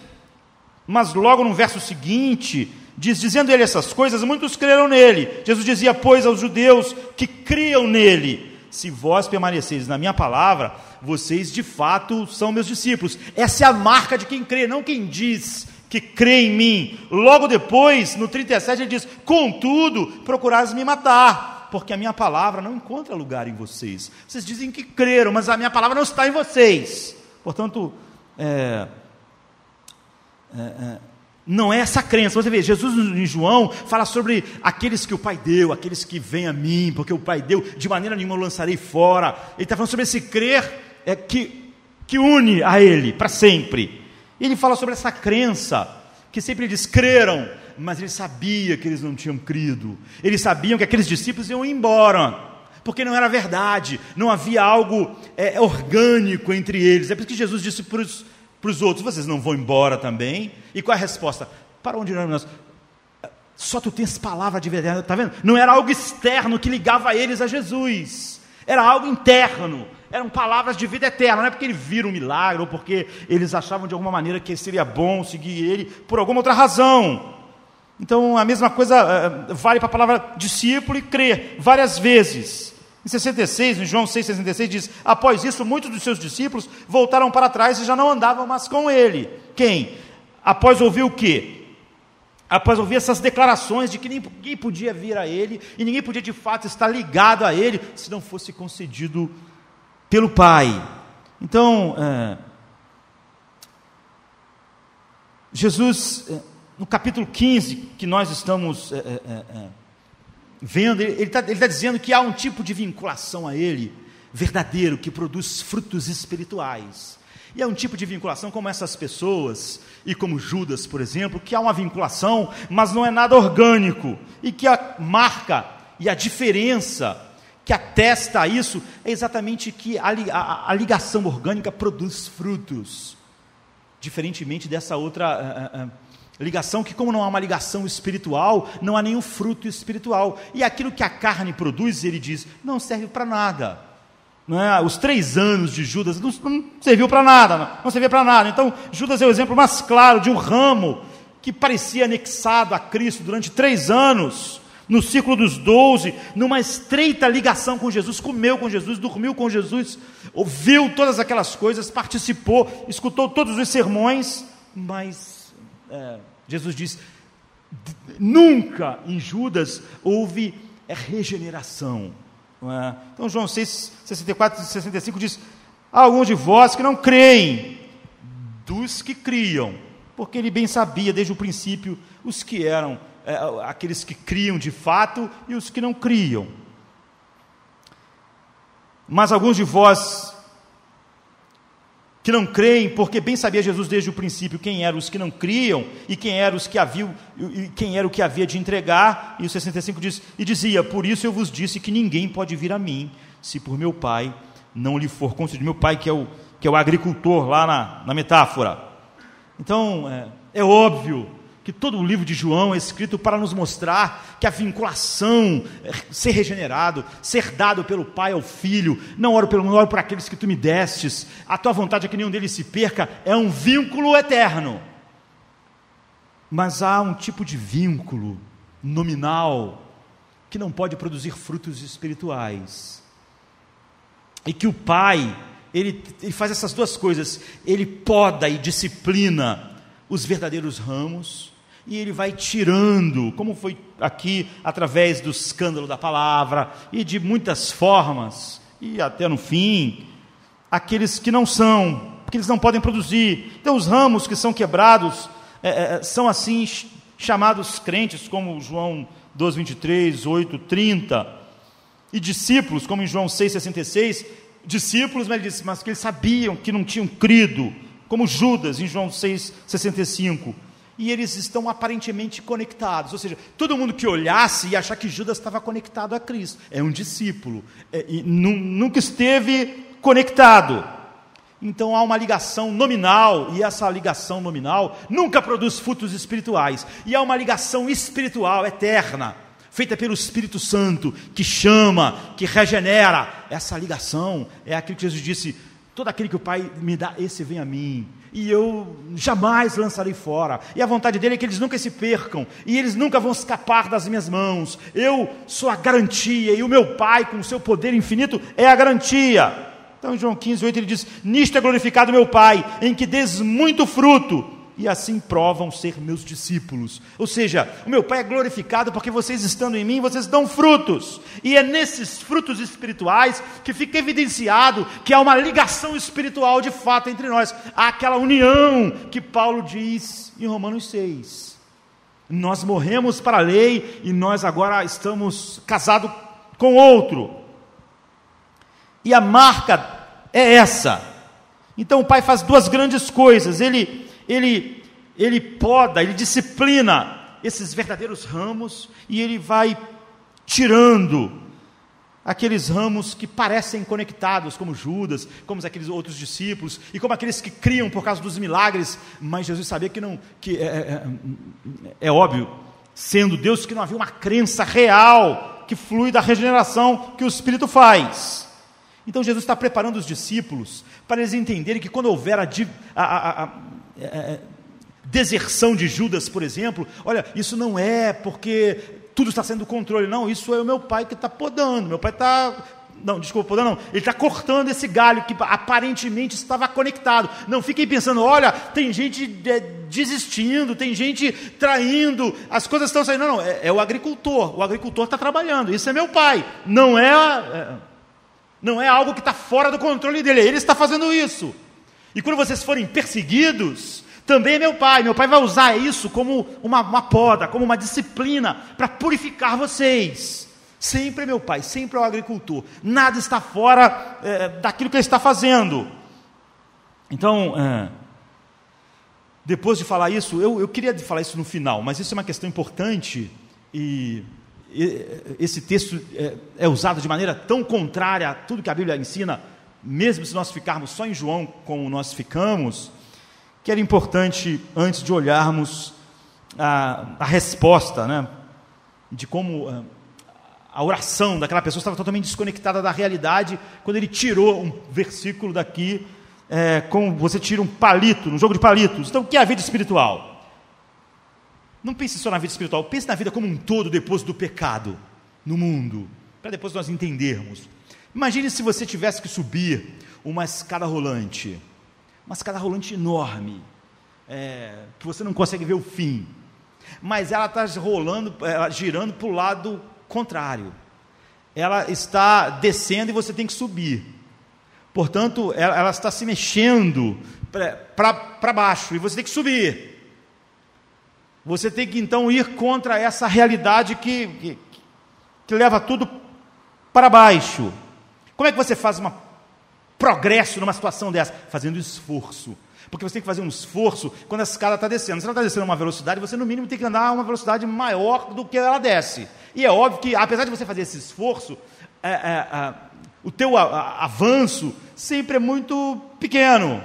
Mas logo no verso seguinte, diz: Dizendo ele essas coisas, muitos creram nele. Jesus dizia, pois, aos judeus que criam nele: Se vós permaneceis na minha palavra, vocês de fato são meus discípulos. Essa é a marca de quem crê, não quem diz que crê em mim. Logo depois, no 37, ele diz: Contudo, procurais me matar, porque a minha palavra não encontra lugar em vocês. Vocês dizem que creram, mas a minha palavra não está em vocês. Portanto, é, é, é, não é essa crença. Você vê, Jesus em João fala sobre aqueles que o Pai deu, aqueles que vêm a mim, porque o Pai deu, de maneira nenhuma eu lançarei fora. Ele está falando sobre esse crer é, que, que une a Ele para sempre. Ele fala sobre essa crença, que sempre eles creram, mas ele sabia que eles não tinham crido. Eles sabiam que aqueles discípulos iam embora, porque não era verdade, não havia algo é, orgânico entre eles. É por isso que Jesus disse para os outros: vocês não vão embora também? E qual é a resposta? Para onde nós? Só tu tens palavra de verdade, está vendo? Não era algo externo que ligava eles a Jesus, era algo interno, eram palavras de vida eterna, não é porque ele viram um milagre ou porque eles achavam de alguma maneira que seria bom seguir ele por alguma outra razão. Então a mesma coisa uh, vale para a palavra discípulo e crer, várias vezes. Em 66, em João 6,66 diz: Após isso, muitos dos seus discípulos voltaram para trás e já não andavam mais com ele. Quem? Após ouvir o quê? após ouvir essas declarações de que ninguém podia vir a ele e ninguém podia de fato estar ligado a ele se não fosse concedido pelo Pai. Então, é, Jesus, é, no capítulo 15, que nós estamos é, é, é, é vendo, ele está tá dizendo que há um tipo de vinculação a Ele verdadeiro, que produz frutos espirituais. E é um tipo de vinculação como essas pessoas, e como Judas, por exemplo, que há uma vinculação, mas não é nada orgânico, e que a marca e a diferença que atesta isso é exatamente que a, a, a ligação orgânica produz frutos, diferentemente dessa outra a, eh, eh, eh, ligação que, como não há uma ligação espiritual, não há nenhum fruto espiritual. E aquilo que a carne produz, ele diz, não serve para nada. é? os três anos de Judas não, não serviu para nada, não, não servia para nada. Então, Judas é o exemplo mais claro de um ramo que parecia anexado a Cristo durante três anos, no ciclo dos doze, numa estreita ligação com Jesus, comeu com Jesus, dormiu com Jesus, ouviu todas aquelas coisas, participou, escutou todos os sermões, mas é, Jesus diz: nunca em Judas houve regeneração. É? Então, João 6, 64 e 65 diz: Há alguns de vós que não creem, dos que criam, porque ele bem sabia desde o princípio os que eram é, aqueles que criam de fato e os que não criam. Mas alguns de vós que não creem, porque bem sabia Jesus desde o princípio quem eram os que não criam e quem eram os que haviam e quem era o que havia de entregar. E o 65 diz: E dizia: Por isso eu vos disse que ninguém pode vir a mim, se por meu Pai não lhe for concedido. Meu Pai que é o que é o agricultor lá na, na metáfora. Então é, é óbvio que todo o livro de João é escrito para nos mostrar que a vinculação, é, ser regenerado, ser dado pelo Pai ao Filho, não oro pelo oro por aqueles que tu me destes, a tua vontade é que nenhum deles se perca, é um vínculo eterno. Mas há um tipo de vínculo nominal que não pode produzir frutos espirituais. E que o Pai, ele, ele faz essas duas coisas, ele poda e disciplina os verdadeiros ramos, e ele vai tirando, como foi aqui, através do escândalo da palavra e de muitas formas, e até no fim, aqueles que não são, porque eles não podem produzir. Então, os ramos que são quebrados é, é, são assim chamados crentes, como João 12, 23, 8, 30, e discípulos, como em João 6, 66, discípulos, mas, ele disse, mas que eles sabiam que não tinham crido, como Judas, em João 6, 65 e eles estão aparentemente conectados. Ou seja, todo mundo que olhasse ia achar que Judas estava conectado a Cristo. É um discípulo. É, e nunca esteve conectado. Então há uma ligação nominal, e essa ligação nominal nunca produz frutos espirituais. E há uma ligação espiritual eterna, feita pelo Espírito Santo, que chama, que regenera. Essa ligação é aquilo que Jesus disse: todo aquele que o Pai me dá, esse vem a mim e eu jamais lançarei fora. E a vontade dele é que eles nunca se percam, e eles nunca vão escapar das minhas mãos. Eu sou a garantia, e o meu Pai, com o seu poder infinito, é a garantia. Então, em João 15, 8, ele diz: Nisto é glorificado meu Pai, em que des muito fruto e assim provam ser meus discípulos. Ou seja, o meu Pai é glorificado porque vocês estando em mim, vocês dão frutos. E é nesses frutos espirituais que fica evidenciado que há uma ligação espiritual de fato entre nós. Há aquela união que Paulo diz em Romanos 6. Nós morremos para a lei e nós agora estamos casados com outro. E a marca é essa. Então o Pai faz duas grandes coisas. Ele ele, ele poda, ele disciplina esses verdadeiros ramos e ele vai tirando aqueles ramos que parecem conectados, como Judas, como aqueles outros discípulos, e como aqueles que criam por causa dos milagres, mas Jesus sabia que não, que é, é, é, é óbvio, sendo Deus, que não havia uma crença real que flui da regeneração que o Espírito faz. Então Jesus está preparando os discípulos para eles entenderem que quando houver a, a, a, é, é, deserção de Judas, por exemplo, olha, isso não é porque tudo está sendo controle, não, isso é o meu pai que está podando, meu pai está não, desculpa, podando não. Ele está cortando esse galho que aparentemente estava conectado. Não fiquem pensando, olha, tem gente é, desistindo, tem gente traindo, as coisas estão saindo. Não, não, é, é o agricultor. O agricultor está trabalhando. Isso é meu pai. Não é, é não é algo que está fora do controle dele. Ele está fazendo isso. E quando vocês forem perseguidos, também é meu pai. Meu pai vai usar isso como uma, uma poda, como uma disciplina para purificar vocês. Sempre é meu pai, sempre é o agricultor. Nada está fora é, daquilo que ele está fazendo. Então, é, depois de falar isso, eu, eu queria falar isso no final, mas isso é uma questão importante e esse texto é, é, usado de maneira tão contrária a tudo que a Bíblia ensina mesmo se nós ficarmos só em João como nós ficamos, que era importante, antes de olharmos a, a resposta, né, de como a, a oração daquela pessoa estava totalmente desconectada da realidade quando ele tirou um versículo daqui, é, como você tira um palito, um jogo de palitos. Então, o que é a vida espiritual? Não pense só na vida espiritual, pense na vida como um todo depois do pecado no mundo, para depois nós entendermos. Imagine se você tivesse que subir uma escada rolante, uma escada rolante enorme, é, que você não consegue ver o fim, mas ela está rolando, ela, girando para o lado contrário. Ela está descendo e você tem que subir. Portanto, ela, ela está se mexendo para baixo e você tem que subir. Você tem que então ir contra essa realidade que, que, que leva tudo para baixo. Como é que você faz um progresso numa situação dessa? Fazendo esforço. Porque você tem que fazer um esforço quando a escada está descendo. Se ela está descendo a uma velocidade, você no mínimo tem que andar a uma velocidade maior do que ela desce. E é óbvio que, apesar de você fazer esse esforço, é, é, é, o teu avanço sempre é muito pequeno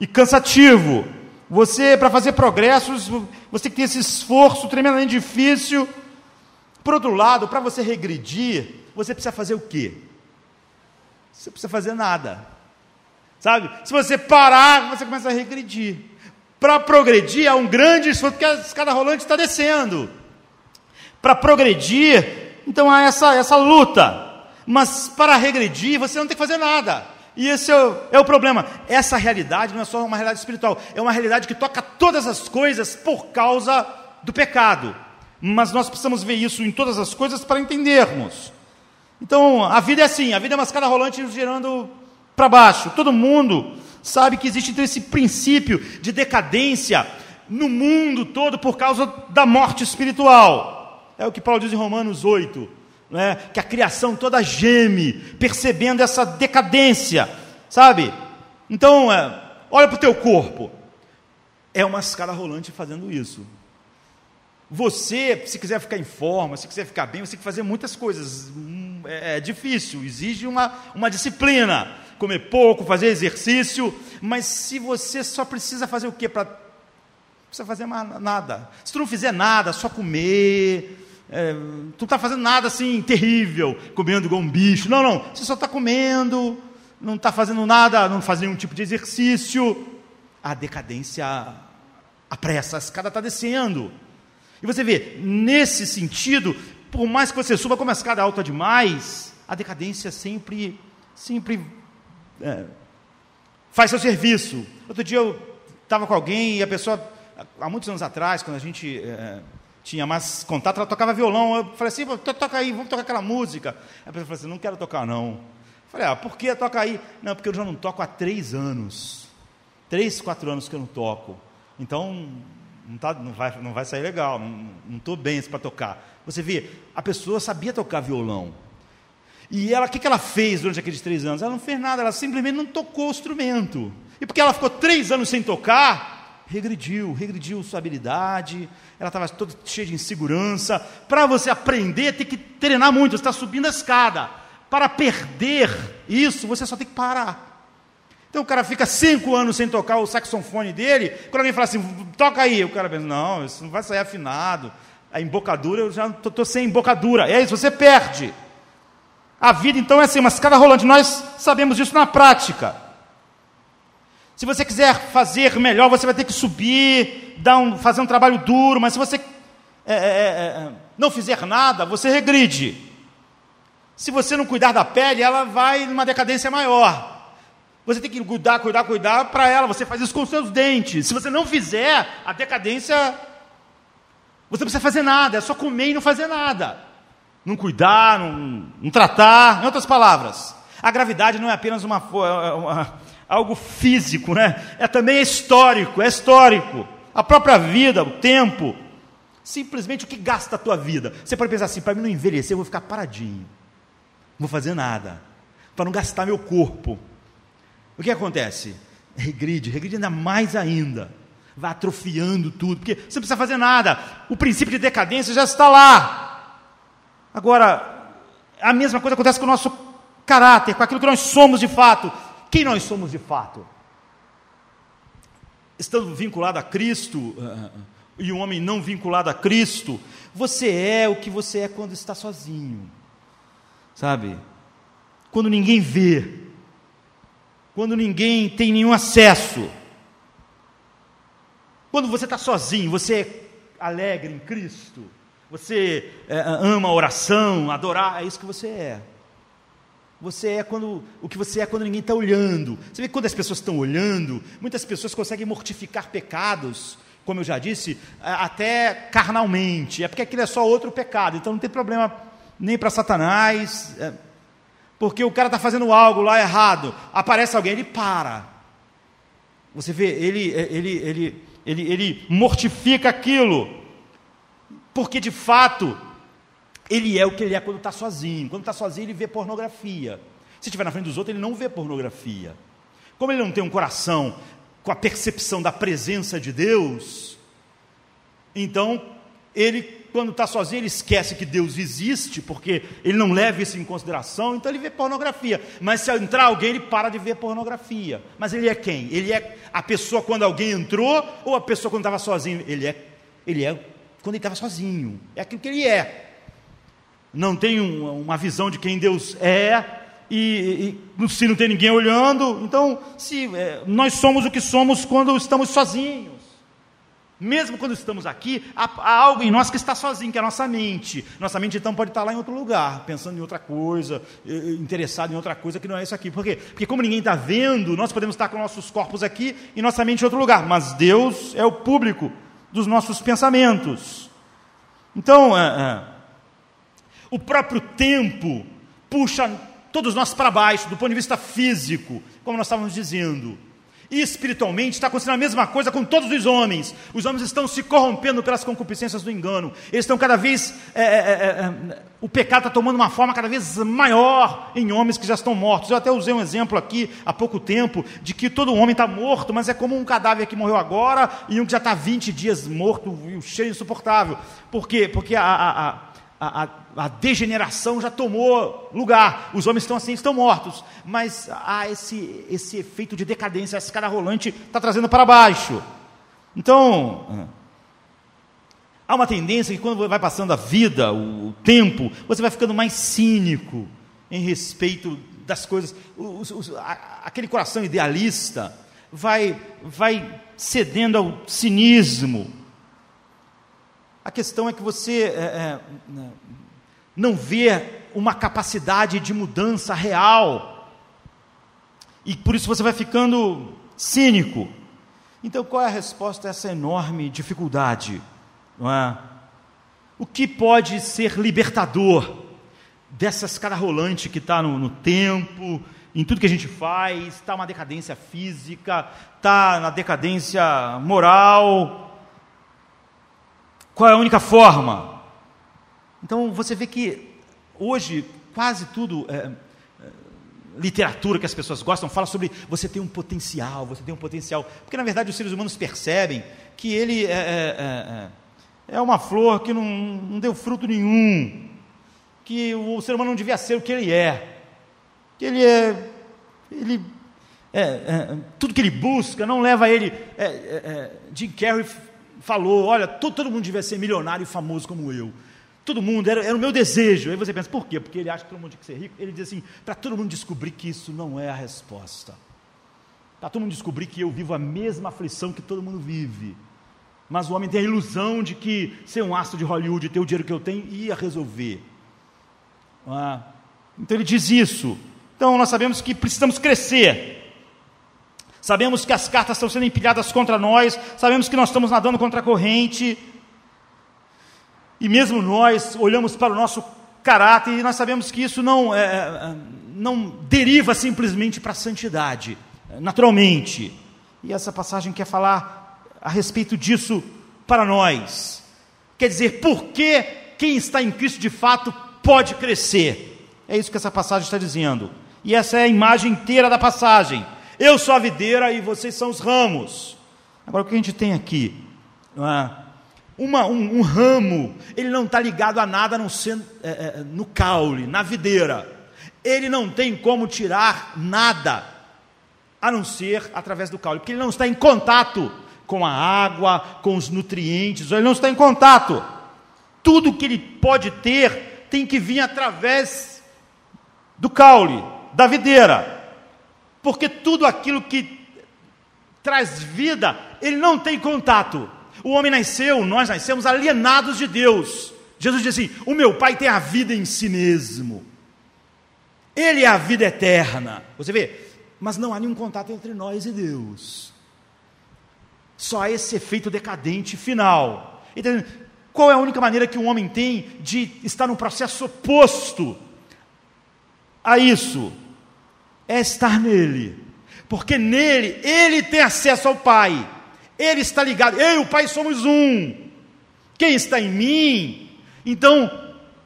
e cansativo. Você, para fazer progressos, você tem que ter esse esforço tremendamente difícil. Por outro lado, para você regredir, você precisa fazer o quê? Você precisa fazer nada. Sabe? Se você parar, você começa a regredir. Para progredir, há um grande esforço, porque a escada rolante está descendo para progredir, então há essa, essa luta. Mas para regredir, você não tem que fazer nada. E esse é o, é o, problema. Essa realidade não é só uma realidade espiritual, é uma realidade que toca todas as coisas por causa do pecado. Mas nós precisamos ver isso em todas as coisas para entendermos. Então, a vida é assim: a vida é uma escada rolante girando para baixo. Todo mundo sabe que existe então esse princípio de decadência no mundo todo por causa da morte espiritual. É o que Paulo diz em Romanos 8, né? que a criação toda geme, percebendo essa decadência, sabe? Então, é, olha para o teu corpo, é uma escada rolante fazendo isso. Você, se quiser ficar em forma, se quiser ficar bem, você tem que fazer muitas coisas. É, é difícil, exige uma, uma disciplina. Comer pouco, fazer exercício. Mas se você só precisa fazer o quê? Para não precisa fazer mais nada. Se tu não fizer nada, só comer, é, tu não está fazendo nada assim terrível, comendo igual um bicho. Não, não. Você só está comendo, não está fazendo nada, não faz nenhum tipo de exercício. A decadência apressa, a escada está descendo. E você vê, nesse sentido, por mais que você suba, como a escada alta demais, a decadência sempre, sempre é, faz seu serviço. Outro dia eu estava com alguém e a pessoa, há muitos anos atrás, quando a gente é, tinha mais contato, ela tocava violão. Eu falei assim, toca aí, vamos tocar aquela música. A pessoa falou assim, não quero tocar não. Eu falei, ah, por que toca aí? Não, porque eu já não toco há três anos. Três, quatro anos que eu não toco. Então, não, tá, não, vai, não vai sair legal, não estou bem para tocar. Você vê, a pessoa sabia tocar violão. E ela, o que, que ela fez durante aqueles três anos? Ela não fez nada, ela simplesmente não tocou o instrumento. E porque ela ficou três anos sem tocar, regrediu, regrediu sua habilidade, ela estava toda cheia de insegurança. Para você aprender, tem que treinar muito, você está subindo a escada. Para perder isso, você só tem que parar. Então o cara fica cinco anos sem tocar o saxofone dele, quando alguém fala assim, toca aí, o cara pensa, não, isso não vai sair afinado. A embocadura, eu já estou sem embocadura. É isso, você perde. A vida então é assim, uma escada rolante. Nós sabemos disso na prática. Se você quiser fazer melhor, você vai ter que subir, dar um, fazer um trabalho duro, mas se você é, é, é, é, não fizer nada, você regride. Se você não cuidar da pele, ela vai numa decadência maior. Você tem que cuidar, cuidar, cuidar para ela. Você faz isso com seus dentes. Se você não fizer, a decadência. Você não precisa fazer nada, é só comer e não fazer nada. Não cuidar, não, não tratar. Em outras palavras, a gravidade não é apenas uma, uma algo físico, né? É também histórico, é histórico. A própria vida, o tempo, simplesmente o que gasta a tua vida. Você pode pensar assim, para mim não envelhecer, eu vou ficar paradinho. Não vou fazer nada. Para não gastar meu corpo. O que acontece? Regride, regride ainda mais ainda. Vai atrofiando tudo, porque você não precisa fazer nada. O princípio de decadência já está lá. Agora, a mesma coisa acontece com o nosso caráter, com aquilo que nós somos de fato quem nós somos de fato. Estando vinculado a Cristo, uh, e um homem não vinculado a Cristo, você é o que você é quando está sozinho. sabe? Quando ninguém vê, quando ninguém tem nenhum acesso, quando você está sozinho, você é alegre em Cristo, você é, ama a oração, adorar, é isso que você é. Você é quando o que você é quando ninguém está olhando. Você vê que quando as pessoas estão olhando, muitas pessoas conseguem mortificar pecados, como eu já disse, até carnalmente. É porque aquilo é só outro pecado. Então não tem problema nem para Satanás, é, porque o cara está fazendo algo lá errado. Aparece alguém, ele para. Você vê, ele, ele, ele, ele, ele mortifica aquilo, porque de fato ele é o que ele é quando está sozinho. Quando está sozinho, ele vê pornografia. Se estiver na frente dos outros, ele não vê pornografia. Como ele não tem um coração com a percepção da presença de Deus, então ele, quando está sozinho, ele esquece que Deus existe, porque ele não leva isso em consideração, então ele vê pornografia. Mas se entrar alguém, ele para de ver pornografia. Mas ele é quem? Ele é a pessoa quando alguém entrou ou a pessoa quando estava sozinho? Ele é, ele é quando ele estava sozinho. É aquilo que ele é não tem um, uma visão de quem Deus é, e, e, se não tem ninguém olhando, então se é, nós somos o que somos quando estamos sozinhos. Mesmo quando estamos aqui, há, há, algo em nós que está sozinho, que é a nossa mente. Nossa mente então pode estar lá em outro lugar, pensando em outra coisa, interessado em outra coisa que não é isso aqui. Por quê? Porque como ninguém está vendo, nós podemos estar com nossos corpos aqui e nossa mente em outro lugar. Mas Deus é o público dos nossos pensamentos. Então, é, é, o próprio tempo puxa todos nós para baixo, do ponto de vista físico, como nós estávamos dizendo. E espiritualmente está acontecendo a mesma coisa com todos os homens. Os homens estão se corrompendo pelas concupiscências do engano. Eles estão cada vez. É, é, é, é o pecado está tomando uma forma cada vez maior em homens que já estão mortos. Eu até usei um exemplo aqui há pouco tempo de que todo homem está morto, mas é como um cadáver que morreu agora e um que já está 20 dias morto e o cheiro insuportável. Por quê? Porque a, a, a a, a, degeneração já tomou lugar, os homens estão assim, estão mortos, mas há esse, esse efeito de decadência, essa escada rolante está trazendo para baixo. Então, há uma tendência que quando vai passando a vida, o, o tempo, você vai ficando mais cínico em respeito das coisas, a, aquele coração idealista vai, vai cedendo ao cinismo, a questão é que você é, é, não vê uma capacidade de mudança real. E por isso você vai ficando cínico. Então, qual é a resposta a essa enorme dificuldade? Não é? O que pode ser libertador dessa escada rolante que está no, no tempo, em tudo que a gente faz, está uma decadência física, está na decadência moral, qual é a única forma? Então você vê que hoje quase tudo, é, é, literatura que as pessoas gostam, fala sobre você tem um potencial, você tem um potencial. Porque na verdade os seres humanos percebem que ele é, é, é, é uma flor que não, não deu fruto nenhum, que o ser humano não devia ser o que ele é, que ele é. Ele, é, é, tudo que ele busca não leva ele. É, é, Jim Carrey falou: olha, todo, todo mundo devia ser milionário e famoso como eu. Todo mundo, era, era o meu desejo. Aí você pensa, por quê? Porque ele acha que todo mundo tinha que ser rico. Ele diz assim: para todo mundo descobrir que isso não é a resposta. Para todo mundo descobrir que eu vivo a mesma aflição que todo mundo vive. Mas o homem tem a ilusão de que ser um astro de Hollywood, ter o dinheiro que eu tenho, ia resolver. Ah, então ele diz isso. Então nós sabemos que precisamos crescer. Sabemos que as cartas estão sendo empilhadas contra nós, sabemos que nós estamos nadando contra a corrente, e mesmo nós olhamos para o nosso caráter e nós sabemos que isso não, é, é não deriva simplesmente para a santidade, naturalmente. E essa passagem quer falar a respeito disso para nós. Quer dizer, por que quem está em Cristo de fato pode crescer? É isso que essa passagem está dizendo. E essa é a imagem inteira da passagem. Eu sou a videira e vocês são os ramos. Agora, o que a gente tem aqui? É? Uma, um, um, ramo, ele não está ligado a nada não ser, é, é, no caule, na videira. Ele não tem como tirar nada, a não ser através do caule, porque ele não está em contato com a água, com os nutrientes, ele não está em contato. Tudo que ele pode ter tem que vir através do caule, da videira, porque tudo aquilo que traz vida, ele não tem contato. O homem nasceu, nós nascemos alienados de Deus. Jesus diz assim: O meu Pai tem a vida em si mesmo. Ele é a vida eterna. Você vê? Mas não há nenhum contato entre nós e Deus. Só há esse efeito decadente final. Então, qual é a única maneira que um homem tem de estar num processo oposto a isso? É estar nele. Porque nele, ele tem acesso ao Pai. Ele está ligado. Eu e o Pai somos um. Quem está em mim? Então,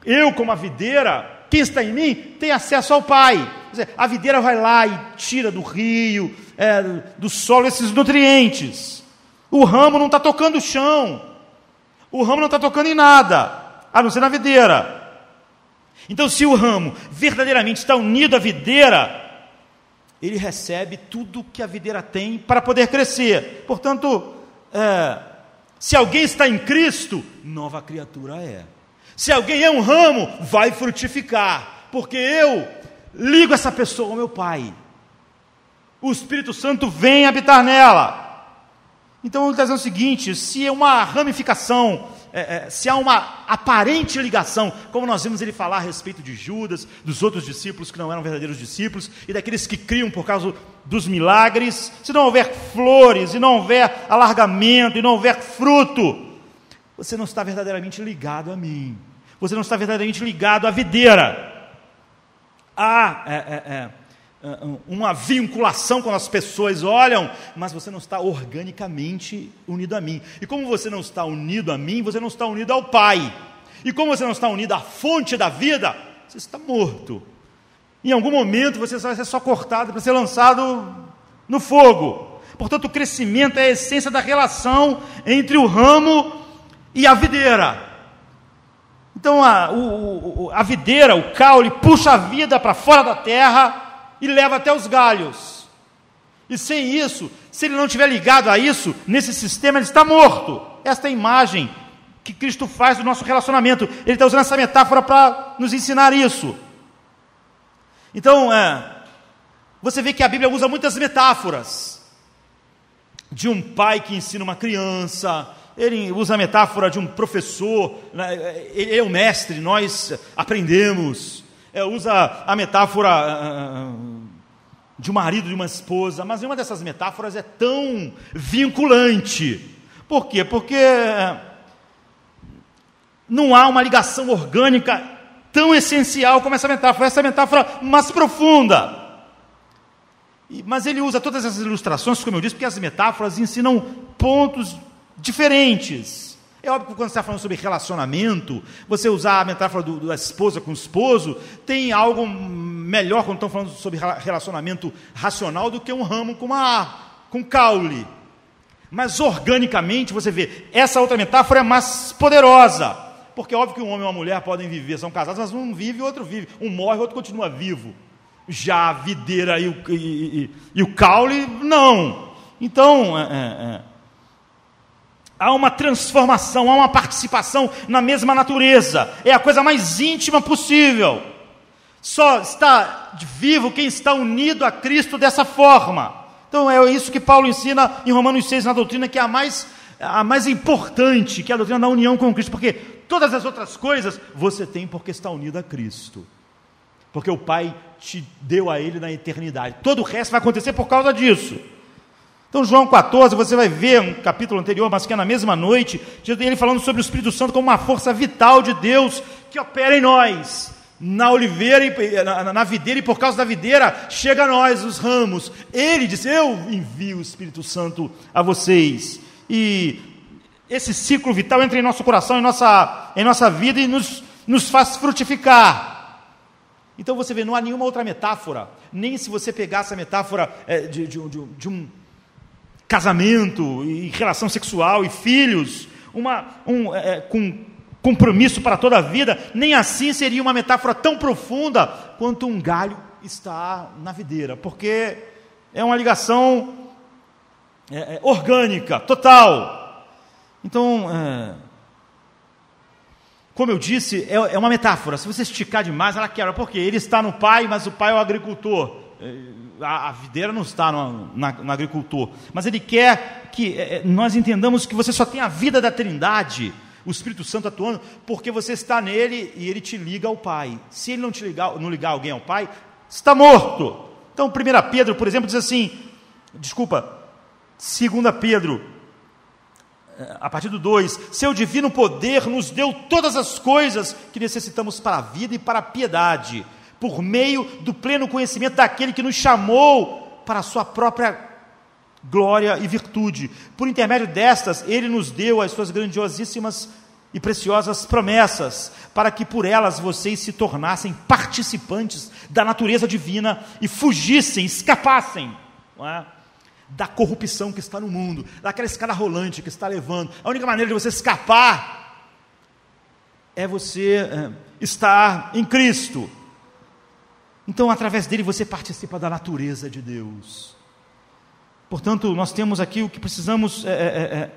eu, como a videira, quem está em mim tem acesso ao Pai. Dizer, a videira vai lá e tira do rio, é, do solo, esses nutrientes. O ramo não está tocando o chão. O ramo não está tocando em nada, a não ser na videira. Então, se o ramo verdadeiramente está unido à videira, ele recebe tudo que a videira tem para poder crescer. Portanto, é, se alguém está em Cristo, nova criatura é. Se alguém é um ramo, vai frutificar, porque eu ligo essa pessoa ao meu Pai. O Espírito Santo vem habitar nela. Então ele está dizendo o seguinte: se é uma ramificação é, é, se há uma aparente ligação, como nós vimos ele falar a respeito de Judas, dos outros discípulos que não eram verdadeiros discípulos, e daqueles que criam por causa dos milagres, se não houver flores, e não houver alargamento, e não houver fruto, você não está verdadeiramente ligado a mim, você não está verdadeiramente ligado à videira. Há é, é, é ah, uma vinculação quando as pessoas olham, mas você não está organicamente unido a mim. E como você não está unido a mim, você não está unido ao Pai. E como você não está unido à fonte da vida, você está morto. Em algum momento você vai ser só cortado para ser lançado no fogo. Portanto, o crescimento é a essência da relação entre o ramo e a videira. Então, a, o, a videira, o caule, puxa a vida para fora da terra e leva até os galhos. E sem isso, se ele não estiver ligado a isso, nesse sistema ele está morto. Esta é a imagem que Cristo faz do nosso relacionamento. Ele está usando essa metáfora para nos ensinar isso. Então, é, você vê que a Bíblia usa muitas metáforas. De um pai que ensina uma criança, ele usa a metáfora de um professor, né, ele é o mestre, nós aprendemos é, usa a metáfora uh, de um marido de uma esposa, mas nenhuma dessas metáforas é tão vinculante. Por quê? Porque não há uma ligação orgânica tão essencial como essa metáfora, essa metáfora mais profunda. Mas ele usa todas essas ilustrações, como eu disse, porque as metáforas ensinam pontos diferentes. É óbvio que quando você está falando sobre relacionamento, você usar a metáfora do, da esposa com o esposo, tem algo melhor quando estão falando sobre relacionamento racional do que um ramo com uma com caule. Mas organicamente você vê, essa outra metáfora é mais poderosa. Porque é óbvio que um homem e uma mulher podem viver, são casados, mas um vive e outro vive. Um morre o outro continua vivo. Já a videira e o, e, e, e o caule, não. Então, é, é, é há uma transformação, há uma participação na mesma natureza. É a coisa mais íntima possível. Só está vivo quem está unido a Cristo dessa forma. Então é isso que Paulo ensina em Romanos 6 na doutrina que é a mais a mais importante, que é a doutrina da união com Cristo, porque todas as outras coisas você tem porque está unido a Cristo. Porque o Pai te deu a ele na eternidade. Todo o resto vai acontecer por causa disso. Então, João 14, você vai ver um capítulo anterior, mas que é na mesma noite, ele falando sobre o Espírito Santo como uma força vital de Deus que opera em nós. Na oliveira, e, na, videira, e por causa da videira, chega a nós os ramos. Ele disse: Eu envio o Espírito Santo a vocês. E esse ciclo vital entra em nosso coração, em nossa, em nossa vida e nos, nos faz frutificar. Então você vê, não há nenhuma outra metáfora, nem se você pegasse a metáfora é, de, de, de, de um casamento e relação sexual e filhos, uma, um, é, é, com compromisso para toda a vida, nem assim seria uma metáfora tão profunda quanto um galho está na videira, porque é uma ligação é, é, orgânica, total. Então, é, como eu disse, é, é uma metáfora. Se você esticar demais, ela quebra. Por quê? Ele está no pai, mas o pai é o agricultor. A, a videira não está no, na, no agricultor. Mas ele quer que é, é, nós entendamos que você só tem a vida da trindade, o Espírito Santo atuando, porque você está nele e ele te liga ao pai. Se ele não te ligar, não ligar alguém ao pai, está morto. Então, 1 Pedro, por exemplo, diz assim: desculpa, 2 Pedro a partir do 2, seu divino poder nos deu todas as coisas que necessitamos para a vida e para a piedade, por meio do pleno conhecimento daquele que nos chamou para a sua própria glória e virtude. Por intermédio destas, ele nos deu as suas grandiosíssimas e preciosas promessas, para que por elas vocês se tornassem participantes da natureza divina e fugissem, escapassem. É? da corrupção que está no mundo, daquela escada rolante que está levando. A única maneira de você escapar é você é, estar em Cristo. Então, através dele, você participa da natureza de Deus. Portanto, nós temos aqui o que precisamos é, é, é, é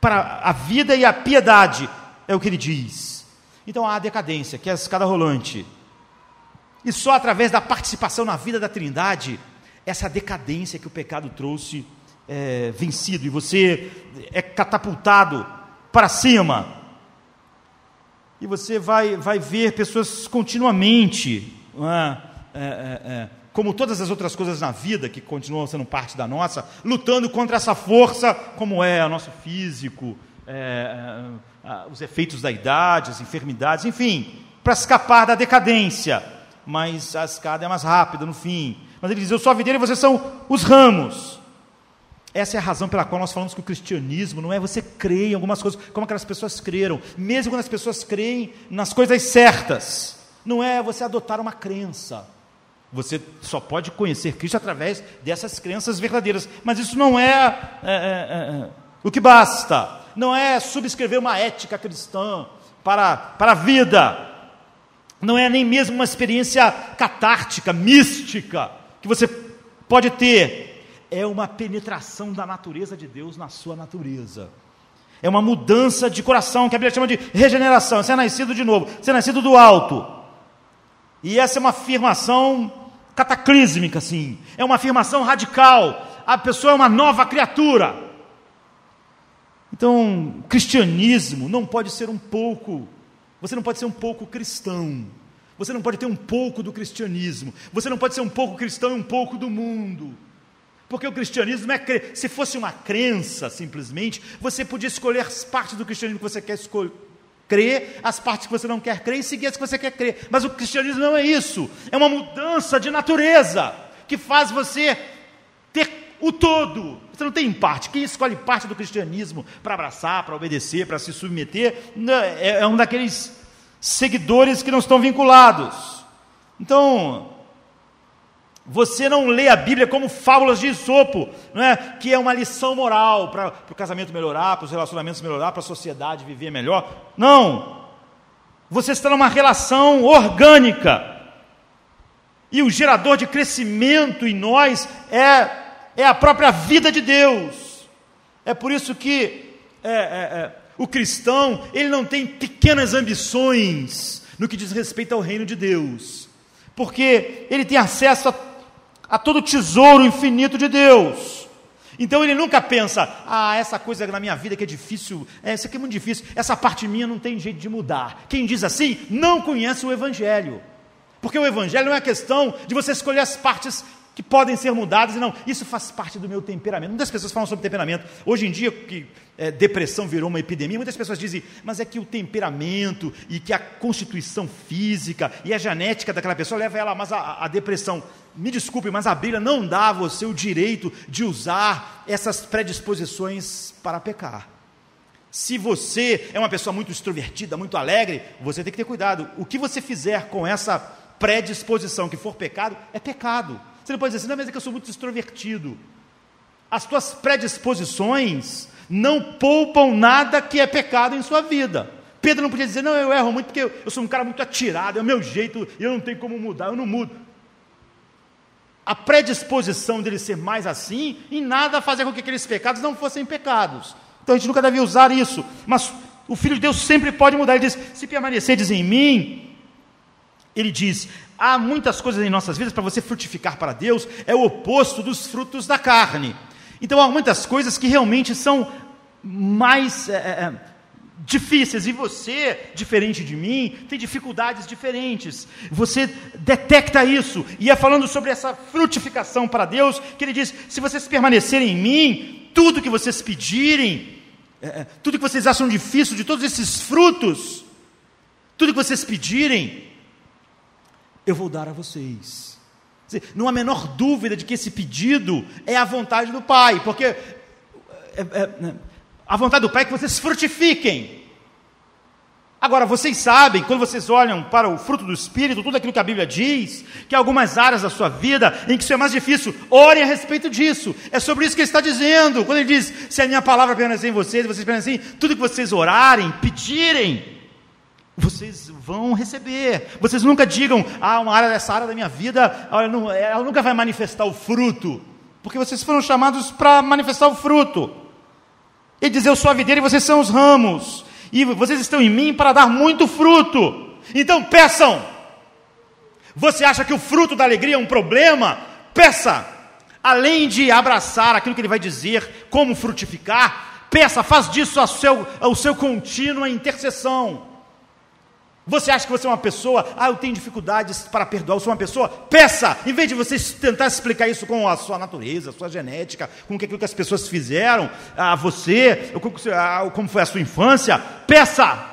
para a vida e a piedade, é o que ele diz. Então, há a decadência, que é a escada rolante. E só através da participação na vida da Trindade essa decadência que o pecado trouxe é, vencido, e você é catapultado para cima. E você vai, vai ver pessoas continuamente, é? É, é, é, como todas as outras coisas na vida que continuam sendo parte da nossa, lutando contra essa força, como é o nosso físico, é, os efeitos da idade, as enfermidades, enfim, para escapar da decadência. Mas a escada é mais rápida no fim. Mas ele diz: Eu sou a videira e vocês são os ramos. Essa é a razão pela qual nós falamos que o cristianismo não é você crer em algumas coisas, como aquelas pessoas creram, mesmo quando as pessoas creem nas coisas certas. Não é você adotar uma crença. Você só pode conhecer Cristo através dessas crenças verdadeiras. Mas isso não é, é, é, é, é o que basta. Não é subscrever uma ética cristã para, para a vida. Não é nem mesmo uma experiência catártica, mística que você pode ter é uma penetração da natureza de Deus na sua natureza. É uma mudança de coração, que a Bíblia chama de regeneração. Você é nascido de novo, você é nascido do alto. E essa é uma afirmação cataclísmica, assim. É uma afirmação radical. A pessoa é uma nova criatura. Então, cristianismo não pode ser um pouco, você não pode ser um pouco cristão. Você não pode ter um pouco do cristianismo. Você não pode ser um pouco cristão e um pouco do mundo. Porque o cristianismo é. Se fosse uma crença, simplesmente, você podia escolher as partes do cristianismo que você quer escolher, crer, as partes que você não quer crer e seguir as que você quer crer. Mas o cristianismo não é isso. É uma mudança de natureza que faz você ter o todo. Você não tem parte. Quem escolhe parte do cristianismo para abraçar, para obedecer, para se submeter, é, é um daqueles seguidores que não estão vinculados. Então, você não lê a Bíblia como fábulas de Isopo, não é? que é uma lição moral para o casamento melhorar, para os relacionamentos melhorar, para a sociedade viver melhor. Não. Você está numa relação orgânica. E o gerador de crescimento em nós é, é a própria vida de Deus. É por isso que é, é, é o cristão, ele não tem pequenas ambições no que diz respeito ao reino de Deus, porque ele tem acesso a, a todo tesouro infinito de Deus. Então ele nunca pensa, ah, essa coisa na minha vida que é difícil, essa aqui é muito difícil, essa parte minha não tem jeito de mudar. Quem diz assim não conhece o Evangelho. Porque o Evangelho não é questão de você escolher as partes que podem ser mudadas, e não, isso faz parte do meu temperamento. Muitas pessoas falam sobre temperamento. Hoje em dia, que é, depressão virou uma epidemia, muitas pessoas dizem, mas é que o temperamento e que a constituição física e a genética daquela pessoa leva ela mais à, depressão. Me desculpe, mas a Bíblia não dá a você o direito de usar essas predisposições para pecar. Se você é uma pessoa muito extrovertida, muito alegre, você tem que ter cuidado. O que você fizer com essa predisposição que for pecado, é pecado. Você não pode dizer assim, não, mas é que eu sou muito extrovertido. As tuas predisposições não poupam nada que é pecado em sua vida. Pedro não podia dizer, não, eu erro muito porque eu, eu sou um cara muito atirado, é o meu jeito, eu não tenho como mudar, eu não mudo. A predisposição dele ser mais assim, em nada fazia com que aqueles pecados não fossem pecados. Então a gente nunca deve usar isso. Mas O Filho de Deus sempre pode mudar. Ele diz: se permaneceres em mim, ele diz: há muitas coisas em nossas vidas para você frutificar para Deus, é o oposto dos frutos da carne. Então há muitas coisas que realmente são mais é, é, difíceis, e você, diferente de mim, tem dificuldades diferentes. Você detecta isso, e é falando sobre essa frutificação para Deus que ele diz: se vocês permanecerem em mim, tudo que vocês pedirem, é, é tudo que vocês acham difícil, de todos esses frutos, tudo que vocês pedirem, eu vou dar a vocês. Não há menor dúvida de que esse pedido é a vontade do Pai, porque é, é, né, a vontade do Pai é que vocês frutifiquem. Agora, vocês sabem, quando vocês olham para o fruto do Espírito, tudo aquilo que a Bíblia diz, que há algumas áreas da sua vida em que isso é mais difícil, orem a respeito disso. É sobre isso que ele está dizendo. Quando ele diz: Se a minha palavra permanecer em vocês, vocês permanecerem, tudo que vocês orarem, pedirem, vocês vão receber. Vocês nunca digam, ah, uma área dessa área da minha vida, ela nunca vai manifestar o fruto, porque vocês foram chamados para manifestar o fruto. Ele diz, eu sou a videira e vocês são os ramos, e vocês estão em mim para dar muito fruto. Então peçam. Você acha que o fruto da alegria é um problema? Peça. Além de abraçar aquilo que ele vai dizer, como frutificar, peça, faz disso seu, o seu contínua intercessão. Você acha que você é uma pessoa, ah, eu tenho dificuldades para perdoar, eu sou uma pessoa? Peça! Em vez de você tentar explicar isso com a sua natureza, a sua genética, com aquilo que as pessoas fizeram a você, como foi a sua infância, peça!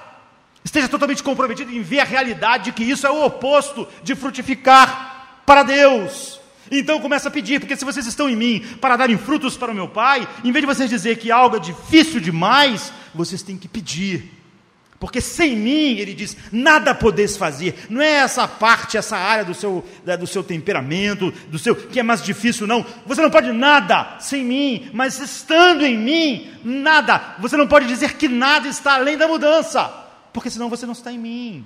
Esteja totalmente comprometido em ver a realidade de que isso é o oposto de frutificar para Deus. Então começa a pedir, porque se vocês estão em mim para darem frutos para o meu Pai, em vez de vocês dizer que algo é difícil demais, vocês têm que pedir. Porque sem mim, ele diz, nada podeis fazer. Não é essa parte, essa área do seu, do seu temperamento, do seu que é mais difícil, não. Você não pode nada sem mim, mas estando em mim, nada. Você não pode dizer que nada está além da mudança, porque senão você não está em mim.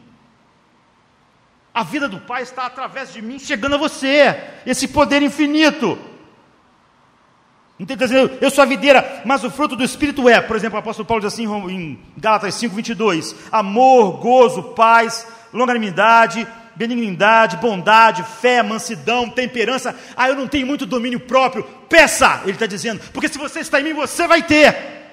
A vida do Pai está através de mim chegando a você, esse poder infinito. Não tem que dizer, eu sou a videira, mas o fruto do Espírito é, por exemplo, o apóstolo Paulo diz assim em Gálatas 5, 22, amor, gozo, paz, longanimidade, benignidade, bondade, fé, mansidão, temperança. Ah, eu não tenho muito domínio próprio. Peça, ele está dizendo, porque se você está em mim, você vai ter.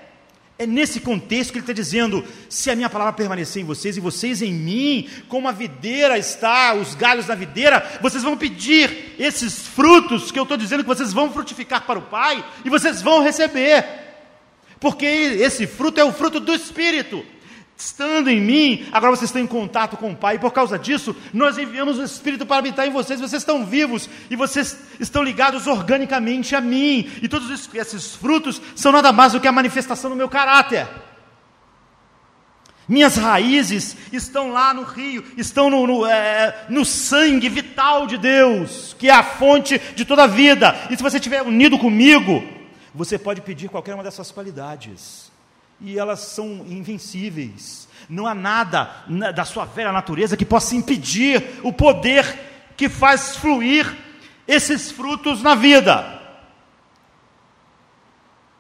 É nesse contexto que ele está dizendo: se a minha palavra permanecer em vocês e vocês em mim, como a videira está, os galhos da videira, vocês vão pedir esses frutos que eu estou dizendo que vocês vão frutificar para o Pai e vocês vão receber, porque esse fruto é o fruto do Espírito estando em mim, agora vocês estão em contato com o Pai, e por causa disso, nós enviamos o Espírito para habitar em vocês, vocês estão vivos e vocês estão ligados organicamente a mim, e todos esses frutos são nada mais do que a manifestação do meu caráter. Minhas raízes estão lá no rio, estão no, no, é, no sangue vital de Deus, que é a fonte de toda a vida, e se você estiver unido comigo, você pode pedir qualquer uma dessas qualidades e elas são invencíveis. Não há nada da sua velha natureza que possa impedir o poder que faz fluir esses frutos na vida.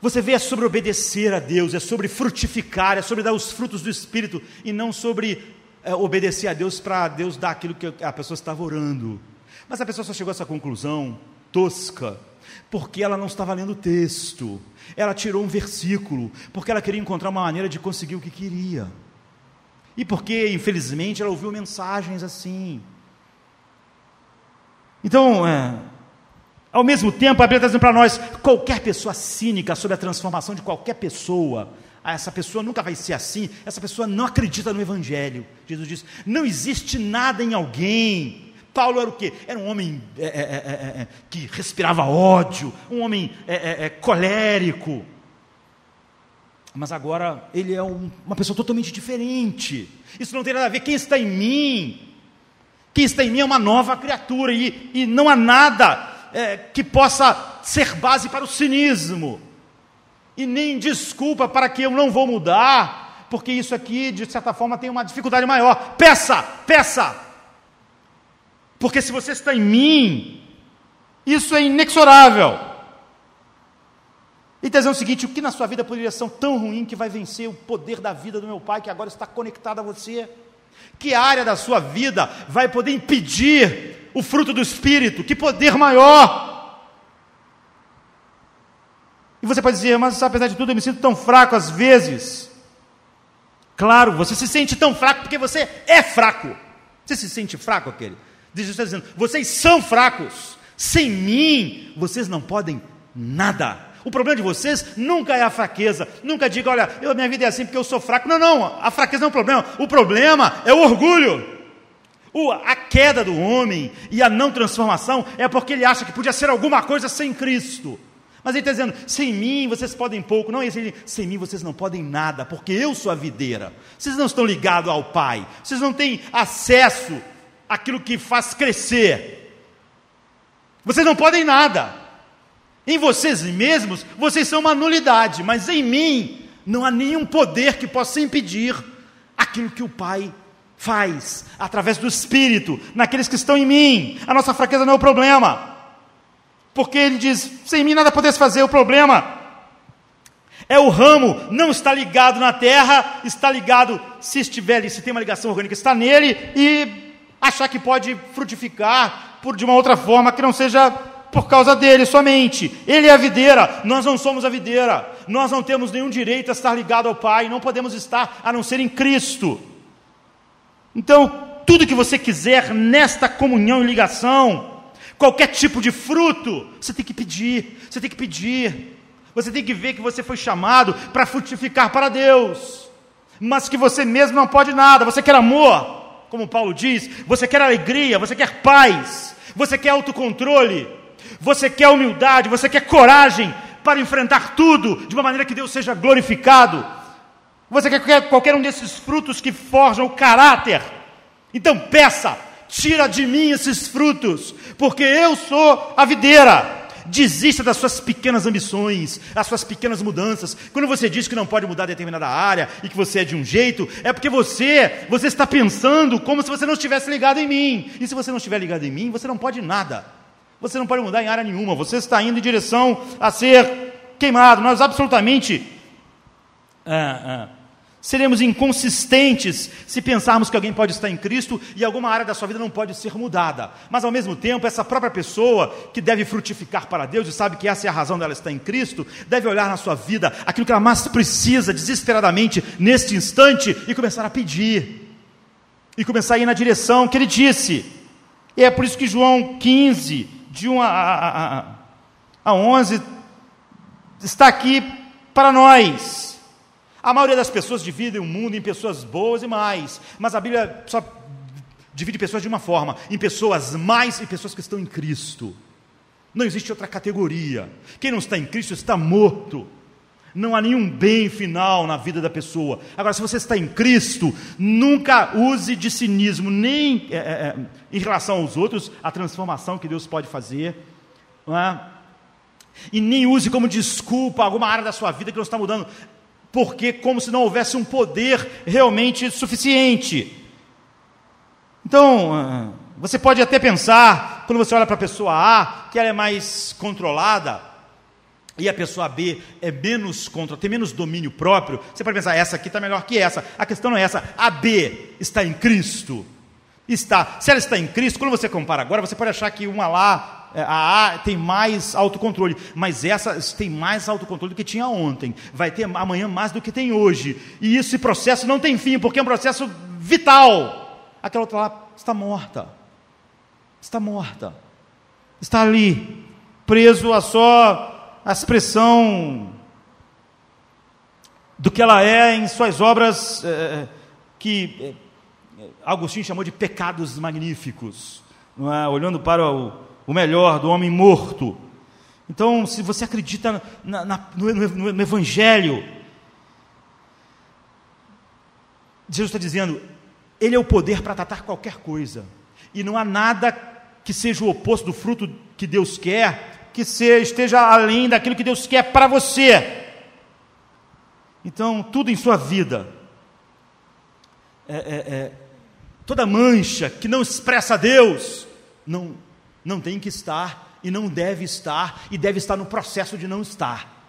Você vê, é sobre obedecer a Deus, é sobre frutificar, é sobre dar os frutos do Espírito e não sobre é, obedecer a Deus para Deus dar aquilo que a pessoa estava orando. Mas a pessoa só chegou a essa conclusão tosca porque ela não estava lendo o texto. Ela tirou um versículo, porque ela queria encontrar uma maneira de conseguir o que queria. E porque, infelizmente, ela ouviu mensagens assim. Então, é, ao mesmo tempo, a Bíblia está dizendo para nós: qualquer pessoa cínica sobre a transformação de qualquer pessoa, ah, essa pessoa nunca vai ser assim, essa pessoa não acredita no Evangelho. Jesus diz: não existe nada em alguém Paulo era o quê? Era um homem é é, é, é, é, que respirava ódio, um homem é, colérico. Mas agora ele é um, uma pessoa totalmente diferente. Isso não tem nada a ver. Quem está em mim, quem está em mim é uma nova criatura, e, e não há nada que possa ser base para o cinismo, e nem desculpa para que eu não vou mudar, porque isso aqui, de certa forma, tem uma dificuldade maior. Peça, peça, porque se você está em mim, isso é inexorável. E está dizendo o seguinte: o que na sua vida poderia ser tão ruim que vai vencer o poder da vida do meu pai, que agora está conectado a você? Que área da sua vida vai poder impedir o fruto do Espírito? Que poder maior? E você pode dizer, mas apesar de tudo eu me sinto tão fraco às vezes. Claro, você se sente tão fraco porque você é fraco. Você se sente fraco, aquele? Jesus está dizendo: vocês são fracos. Sem mim, vocês não podem nada. O problema de vocês nunca é a fraqueza. Nunca diga, olha, eu, minha vida é assim porque eu sou fraco. Não, não, a fraqueza não é o problema. O problema é o orgulho. O, a queda do homem e a não transformação é porque ele acha que podia ser alguma coisa sem Cristo. Mas ele está dizendo: sem mim vocês podem pouco. Não, ele, sem mim vocês não podem nada, porque eu sou a videira. Vocês não estão ligados ao Pai. Vocês não têm acesso àquilo que faz crescer. Vocês não podem nada. Em vocês mesmos, vocês são uma nulidade, mas em mim não há nenhum poder que possa impedir aquilo que o Pai faz através do Espírito, naqueles que estão em mim. A nossa fraqueza não é o problema. Porque ele diz: sem mim nada podes fazer. O problema é o ramo não está ligado na terra, está ligado, se estiver, se tem uma ligação orgânica, está nele e achar que pode frutificar por de uma outra forma que não seja por causa dele somente. Ele é a videira, nós não somos a videira. Nós não temos nenhum direito a estar ligado ao Pai, não podemos estar a não ser em Cristo. Então, tudo que você quiser nesta comunhão e ligação, qualquer tipo de fruto, você tem que pedir, você tem que pedir. Você tem que ver que você foi chamado para frutificar para Deus, mas que você mesmo não pode nada. Você quer amor, como Paulo diz, você quer alegria, você quer paz, você quer autocontrole, você quer humildade, você quer coragem para enfrentar tudo de uma maneira que Deus seja glorificado. Você quer qualquer um desses frutos que forjam o caráter. Então peça, tira de mim esses frutos, porque eu sou a videira. Desista das suas pequenas ambições, das suas pequenas mudanças. Quando você diz que não pode mudar determinada área e que você é de um jeito, é porque você, você está pensando como se você não estivesse ligado em mim. E se você não estiver ligado em mim, você não pode nada. Você não pode mudar em área nenhuma. Você está indo em direção a ser queimado. Nós absolutamente ah, ah Seremos inconsistentes se pensarmos que alguém pode estar em Cristo e alguma área da sua vida não pode ser mudada. Mas ao mesmo tempo, essa própria pessoa que deve frutificar para Deus e sabe que essa é a razão dela estar em Cristo, deve olhar na sua vida aquilo que ela mais precisa desesperadamente neste instante e começar a pedir. E começar a ir na direção que ele disse. E é por isso que João 15, de 1 a, a, a, a 11, está aqui para nós. A maioria das pessoas divide o mundo em pessoas boas e mais, mas a Bíblia só divide pessoas de uma forma: em pessoas mais e pessoas que estão em Cristo. Não existe outra categoria. Quem não está em Cristo está morto. Não há nenhum bem final na vida da pessoa. Agora, se você está em Cristo, nunca use de cinismo, nem é, é, é em relação aos outros, a transformação que Deus pode fazer. É? E nem use como desculpa alguma área da sua vida que não está mudando porque como se não houvesse um poder realmente suficiente. Então, ah, você pode até pensar, quando você olha para a pessoa A, que ela é mais controlada, e a pessoa B é menos contra, tem menos domínio próprio, você pode pensar, essa aqui está melhor que essa. A questão não é essa. A B está em Cristo. Está. Se ela está em Cristo, quando você compara agora, você pode achar que uma lá a A tem mais autocontrole, mas essa tem mais autocontrole do que tinha ontem, vai ter amanhã mais do que tem hoje, e esse processo não tem fim, porque é um processo vital. Aquela outra lá está morta, está morta, está ali, preso a só a expressão do que ela é em suas obras, é, que é, Agostinho chamou de pecados magníficos, é? olhando para o o melhor do homem morto. Então, se você acredita na, na, no, no, no Evangelho, Jesus está dizendo, Ele é o poder para tratar qualquer coisa, e não há nada que seja o oposto do fruto que Deus quer, que seja, esteja além daquilo que Deus quer para você. Então, tudo em sua vida, é, é, é, toda mancha que não expressa Deus, não não tem que estar e não deve estar e deve estar no processo de não estar.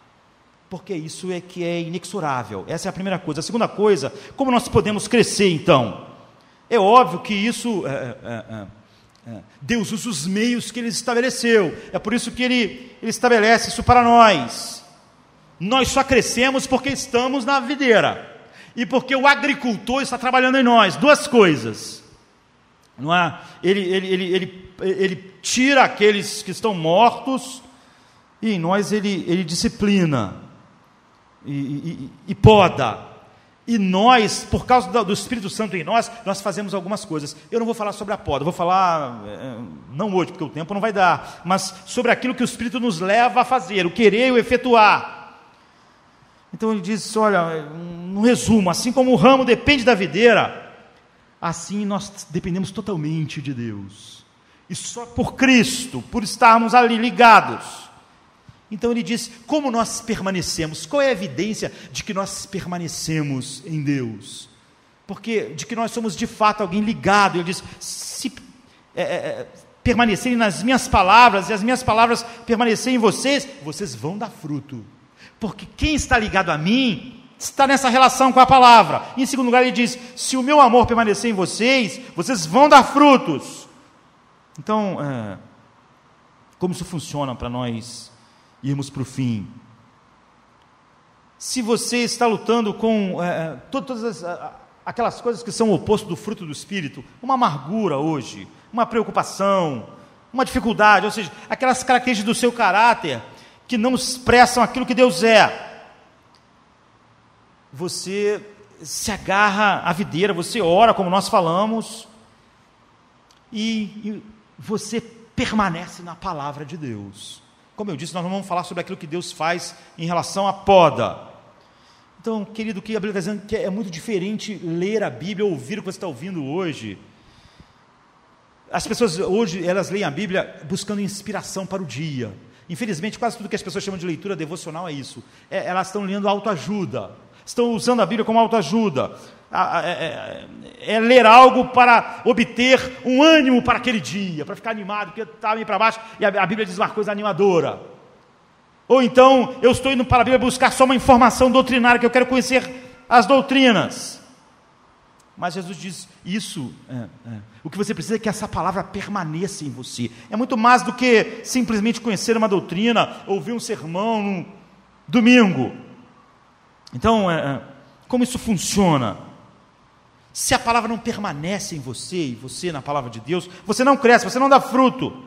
porque isso é que é inexorável. Essa é a primeira coisa. A segunda coisa, como nós podemos crescer então? É óbvio que isso. É, é, é, é, Deus usa os meios que Ele estabeleceu. É por isso que Ele, ele estabelece isso para nós. Nós só crescemos porque estamos na videira. E porque o agricultor está trabalhando em nós. Duas coisas. Não é? ele, ele, ele, ele, ele tira aqueles que estão mortos e em nós ele, ele disciplina e, e, e poda. E nós, por causa do Espírito Santo em nós, nós fazemos algumas coisas. Eu não vou falar sobre a poda, vou falar, é, não hoje, porque o tempo não vai dar, mas sobre aquilo que o Espírito nos leva a fazer, o querer e o efetuar. Então ele diz: olha, no resumo, assim como o ramo depende da videira, assim nós dependemos totalmente de Deus. E só por Cristo, por estarmos ali ligados, então ele diz: como nós permanecemos? Qual é a evidência de que nós permanecemos em Deus? Porque de que nós somos de fato alguém ligado. Ele diz: se é, é, é, permanecerem nas minhas palavras e as minhas palavras permanecerem em vocês, vocês vão dar fruto. Porque quem está ligado a mim está nessa relação com a palavra. Em segundo lugar, ele diz: se o meu amor permanecer em vocês, vocês vão dar frutos. Então, é, como isso funciona para nós irmos para o fim. Se você está lutando com é, é todas as, aquelas coisas que são o oposto do fruto do Espírito, uma amargura hoje, uma preocupação, uma dificuldade, ou seja, aquelas características do seu caráter que não expressam aquilo que Deus é, você se agarra à videira, você ora, como nós falamos, e, e você permanece na palavra de Deus. Como eu disse, nós não vamos falar sobre aquilo que Deus faz em relação à poda. Então, querido, o que a Bíblia está dizendo que é muito diferente ler a Bíblia, ouvir o que você está ouvindo hoje. As pessoas hoje, elas leem a Bíblia buscando inspiração para o dia. Infelizmente, quase tudo que as pessoas chamam de leitura devocional é isso. É, elas estão lendo autoajuda. Estão usando a Bíblia como autoajuda. É, é, é, ler algo para obter um ânimo para aquele dia, para ficar animado, porque está bem para baixo e a, a Bíblia diz uma coisa animadora. Ou então eu estou indo para a Bíblia buscar só uma informação doutrinária, que eu quero conhecer as doutrinas. Mas Jesus diz: Isso, é, é. o que você precisa é que essa palavra permaneça em você. É muito mais do que simplesmente conhecer uma doutrina, ouvir um sermão no domingo. Então, é, é, como isso funciona? Se a palavra não permanece em você e você na palavra de Deus, você não cresce, você não dá fruto.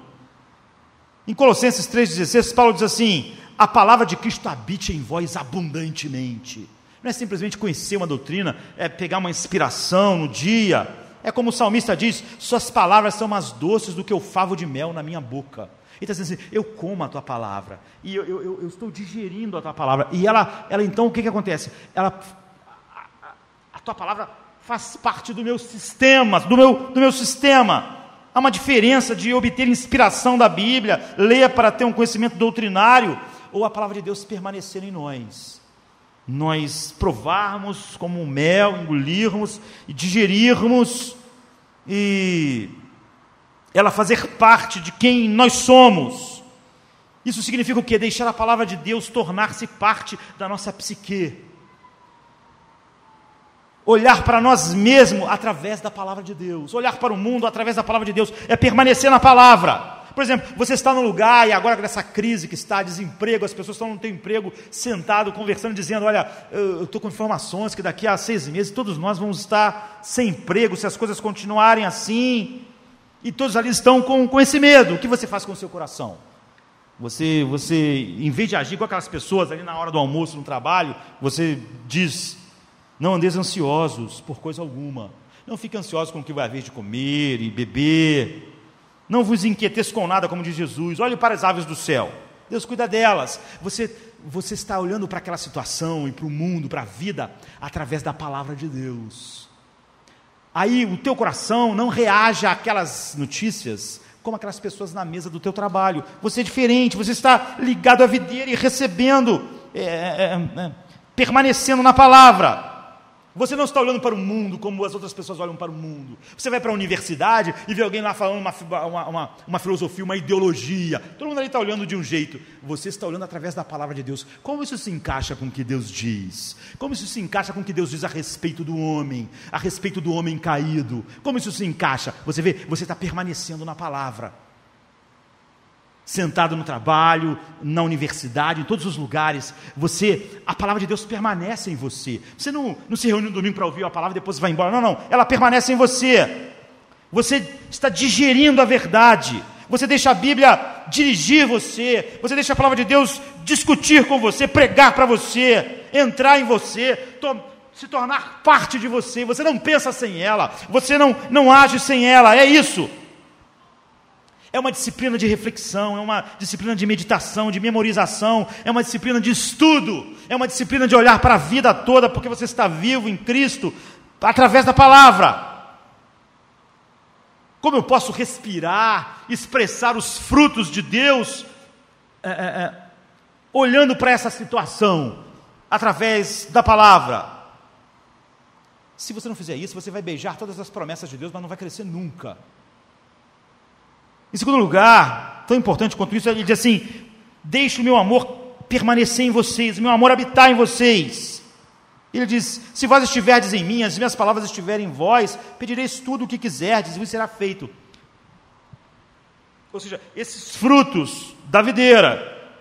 Em Colossenses 3,16, Paulo diz assim: a palavra de Cristo habite em vós abundantemente. Não é simplesmente conhecer uma doutrina, é pegar uma inspiração no dia. É como o salmista diz: Suas palavras são mais doces do que o favo de mel na minha boca. Ele está dizendo assim: eu como a tua palavra, e eu, eu, eu, estou digerindo a tua palavra. E ela, ela então, o que, que acontece? Ela, a, a, a tua palavra faz parte do meu sistema, do meu, do meu sistema. Há uma diferença de obter inspiração da Bíblia, ler para ter um conhecimento doutrinário, ou a palavra de Deus permanecer em nós. Nós provarmos como mel, engolirmos e digerirmos e ela fazer parte de quem nós somos. Isso significa o quê? Deixar a palavra de Deus tornar-se parte da nossa psique. Olhar para nós mesmos através da palavra de Deus. Olhar para o mundo através da palavra de Deus. É permanecer na palavra. Por exemplo, você está no lugar e agora nessa crise que está, desemprego, as pessoas estão não têm emprego, sentado, conversando, dizendo: Olha, eu estou com informações que daqui a seis meses todos nós vamos estar sem emprego se as coisas continuarem assim e todos ali estão com, com esse medo. O que você faz com o seu coração? Você, você, em vez de agir com aquelas pessoas ali na hora do almoço, no trabalho, você diz: não andeis ansiosos por coisa alguma. Não fique ansiosos com o que vai haver de comer e beber. Não vos inquieteis com nada, como diz Jesus. Olhe para as aves do céu. Deus cuida delas. Você, você está olhando para aquela situação e para o mundo, para a vida, através da palavra de Deus aí o teu coração não reage àquelas notícias como aquelas pessoas na mesa do teu trabalho. Você é diferente, você está ligado à videira e recebendo, é, é, é, permanecendo na palavra. Você não está olhando para o mundo como as outras pessoas olham para o mundo. Você vai para a universidade e vê alguém lá falando uma, uma, uma, uma filosofia, uma ideologia. Todo mundo ali está olhando de um jeito. Você está olhando através da palavra de Deus. Como isso se encaixa com o que Deus diz? Como isso se encaixa com o que Deus diz a respeito do homem? A respeito do homem caído? Como isso se encaixa? Você vê, você está permanecendo na palavra sentado no trabalho, na universidade, em todos os lugares, você, a palavra de Deus permanece em você. Você não, não se reúne no domingo para ouvir a palavra e depois vai embora. Não, não, ela permanece em você. Você está digerindo a verdade. Você deixa a Bíblia dirigir você. Você deixa a palavra de Deus discutir com você, pregar para você, entrar em você, to se tornar parte de você. Você não pensa sem ela. Você não, não age sem ela. É isso. É uma disciplina de reflexão, é uma disciplina de meditação, de memorização, é uma disciplina de estudo, é uma disciplina de olhar para a vida toda, porque você está vivo em Cristo através da palavra. Como eu posso respirar, expressar os frutos de Deus, é, é, é, olhando para essa situação através da palavra? Se você não fizer isso, você vai beijar todas as promessas de Deus, mas não vai crescer nunca. Em segundo lugar, tão importante quanto isso, ele diz assim: Deixe o meu amor permanecer em vocês, o meu amor habitar em vocês. Ele diz: Se vós estiverdes em mim, as minhas palavras estiverem em vós, pedireis tudo o que quiserdes e vos será feito. Ou seja, esses frutos da videira,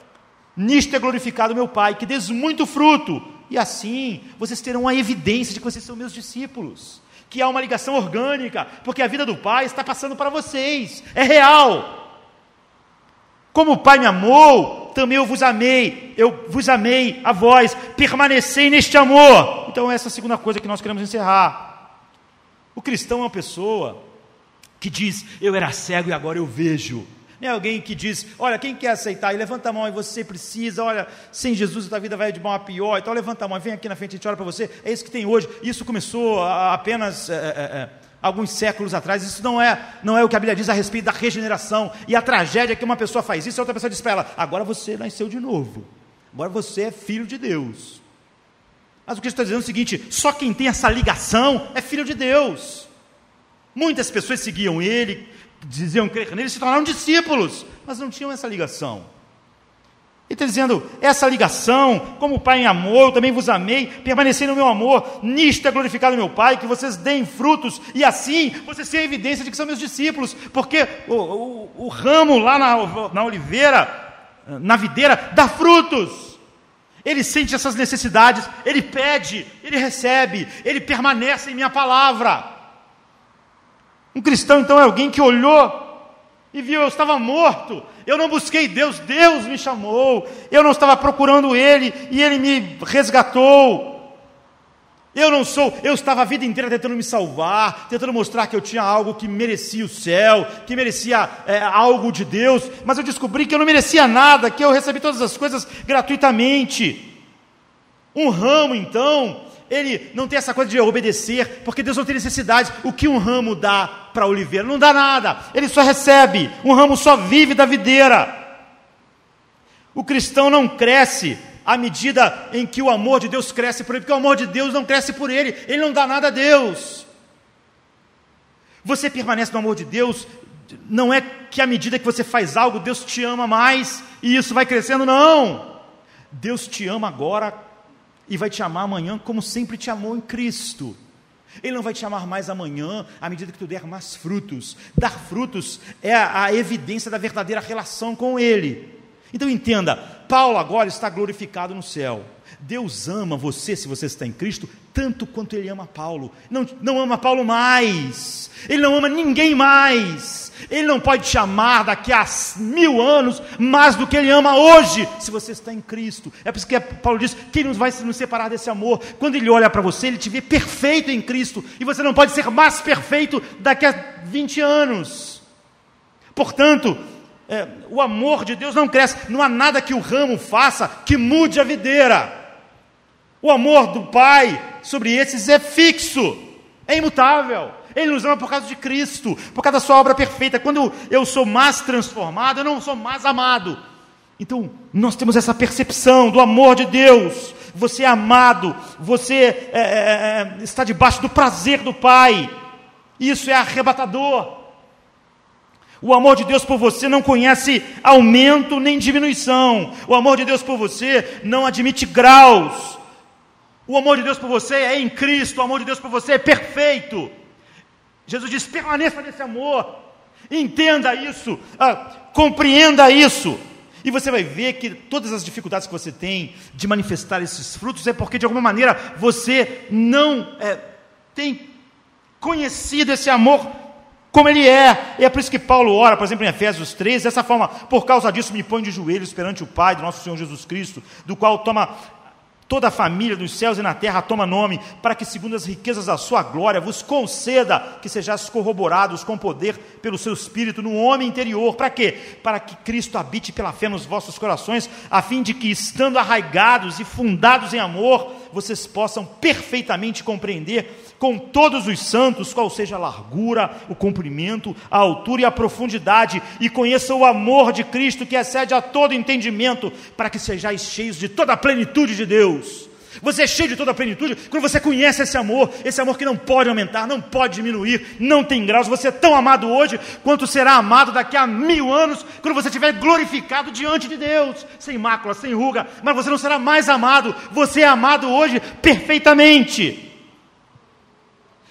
nisto é glorificado meu Pai, que des muito fruto, e assim vocês terão a evidência de que vocês são meus discípulos que há uma ligação orgânica, porque a vida do Pai está passando para vocês, é real. Como o Pai me amou, também eu vos amei, eu vos amei a vós, permanecei neste amor. Então, essa é a segunda coisa que nós queremos encerrar. O cristão é uma pessoa que diz: Eu era cego e agora eu vejo. Não é alguém que diz, olha, quem quer aceitar? E levanta a mão e você precisa, olha, sem Jesus a tua vida vai de mal a pior, então levanta a mão, vem aqui na frente, a gente ora para você. É isso que tem hoje. Isso começou apenas é, é, é, alguns séculos atrás. Isso não é, não é o que a Bíblia diz a respeito da regeneração. E a tragédia é que uma pessoa faz isso e outra pessoa diz para ela, agora você nasceu de novo. Agora você é filho de Deus. Mas o que está dizendo é o seguinte: só quem tem essa ligação é filho de Deus. Muitas pessoas seguiam ele, diziam crer nele se tornaram discípulos, mas não tinham essa ligação. Ele está dizendo, essa ligação, como o Pai em amor, eu também vos amei, permanecei no meu amor, nisto é glorificado meu Pai, que vocês deem frutos, e assim vocês têm evidência de que são meus discípulos, porque o, o, o ramo lá na, na oliveira, na videira, dá frutos. Ele sente essas necessidades, ele pede, ele recebe, ele permanece em minha palavra. Um cristão, então, é alguém que olhou e viu: eu estava morto, eu não busquei Deus, Deus me chamou, eu não estava procurando Ele e Ele me resgatou. Eu não sou, eu estava a vida inteira tentando me salvar, tentando mostrar que eu tinha algo que merecia o céu, que merecia é, algo de Deus, mas eu descobri que eu não merecia nada, que eu recebi todas as coisas gratuitamente. Um ramo, então, ele não tem essa coisa de obedecer, porque Deus não tem necessidade. O que um ramo dá para a oliveira? Não dá nada, ele só recebe. Um ramo só vive da videira. O cristão não cresce à medida em que o amor de Deus cresce por ele, porque o amor de Deus não cresce por ele, ele não dá nada a Deus. Você permanece no amor de Deus, não é que à medida que você faz algo, Deus te ama mais e isso vai crescendo, não. Deus te ama agora e vai te amar amanhã como sempre te amou em Cristo. Ele não vai te amar mais amanhã à medida que tu der mais frutos. Dar frutos é a, a evidência da verdadeira relação com Ele. Então entenda, Paulo agora está glorificado no céu. Deus ama você, se você está em Cristo, tanto quanto Ele ama Paulo. Não, não ama Paulo mais. Ele não ama ninguém mais. Ele não pode te amar daqui a mil anos mais do que Ele ama hoje, se você está em Cristo. É por isso que Paulo diz: quem nos vai nos separar desse amor? Quando Ele olha para você, Ele te vê perfeito em Cristo. E você não pode ser mais perfeito daqui a 20 anos. Portanto, é, o amor de Deus não cresce, não há nada que o ramo faça que mude a videira. O amor do Pai sobre esses é fixo, é imutável. Ele nos ama por causa de Cristo, por causa da sua obra perfeita. Quando eu sou mais transformado, eu não sou mais amado. Então, nós temos essa percepção do amor de Deus você é amado, você é, é, é, está debaixo do prazer do Pai. Isso é arrebatador. O amor de Deus por você não conhece aumento nem diminuição. O amor de Deus por você não admite graus. O amor de Deus por você é em Cristo. O amor de Deus por você é perfeito. Jesus diz: permaneça nesse amor. Entenda isso. Ah, compreenda isso. E você vai ver que todas as dificuldades que você tem de manifestar esses frutos é porque, de alguma maneira, você não é, tem conhecido esse amor como ele é. E é por isso que Paulo ora, por exemplo, em Efésios 3, dessa forma: por causa disso me põe de joelhos perante o Pai do nosso Senhor Jesus Cristo, do qual toma Toda a família dos céus e na terra toma nome, para que, segundo as riquezas da sua glória, vos conceda que sejais corroborados com poder pelo seu Espírito no homem interior. Para quê? Para que Cristo habite pela fé nos vossos corações, a fim de que, estando arraigados e fundados em amor, vocês possam perfeitamente compreender com todos os santos qual seja a largura, o comprimento, a altura e a profundidade, e conheça o amor de Cristo que excede a todo entendimento, para que sejais cheios de toda a plenitude de Deus. Você é cheio de toda a plenitude quando você conhece esse amor, esse amor que não pode aumentar, não pode diminuir, não tem graus. Você é tão amado hoje quanto será amado daqui a mil anos, quando você estiver glorificado diante de Deus, sem mácula, sem ruga. Mas você não será mais amado, você é amado hoje perfeitamente.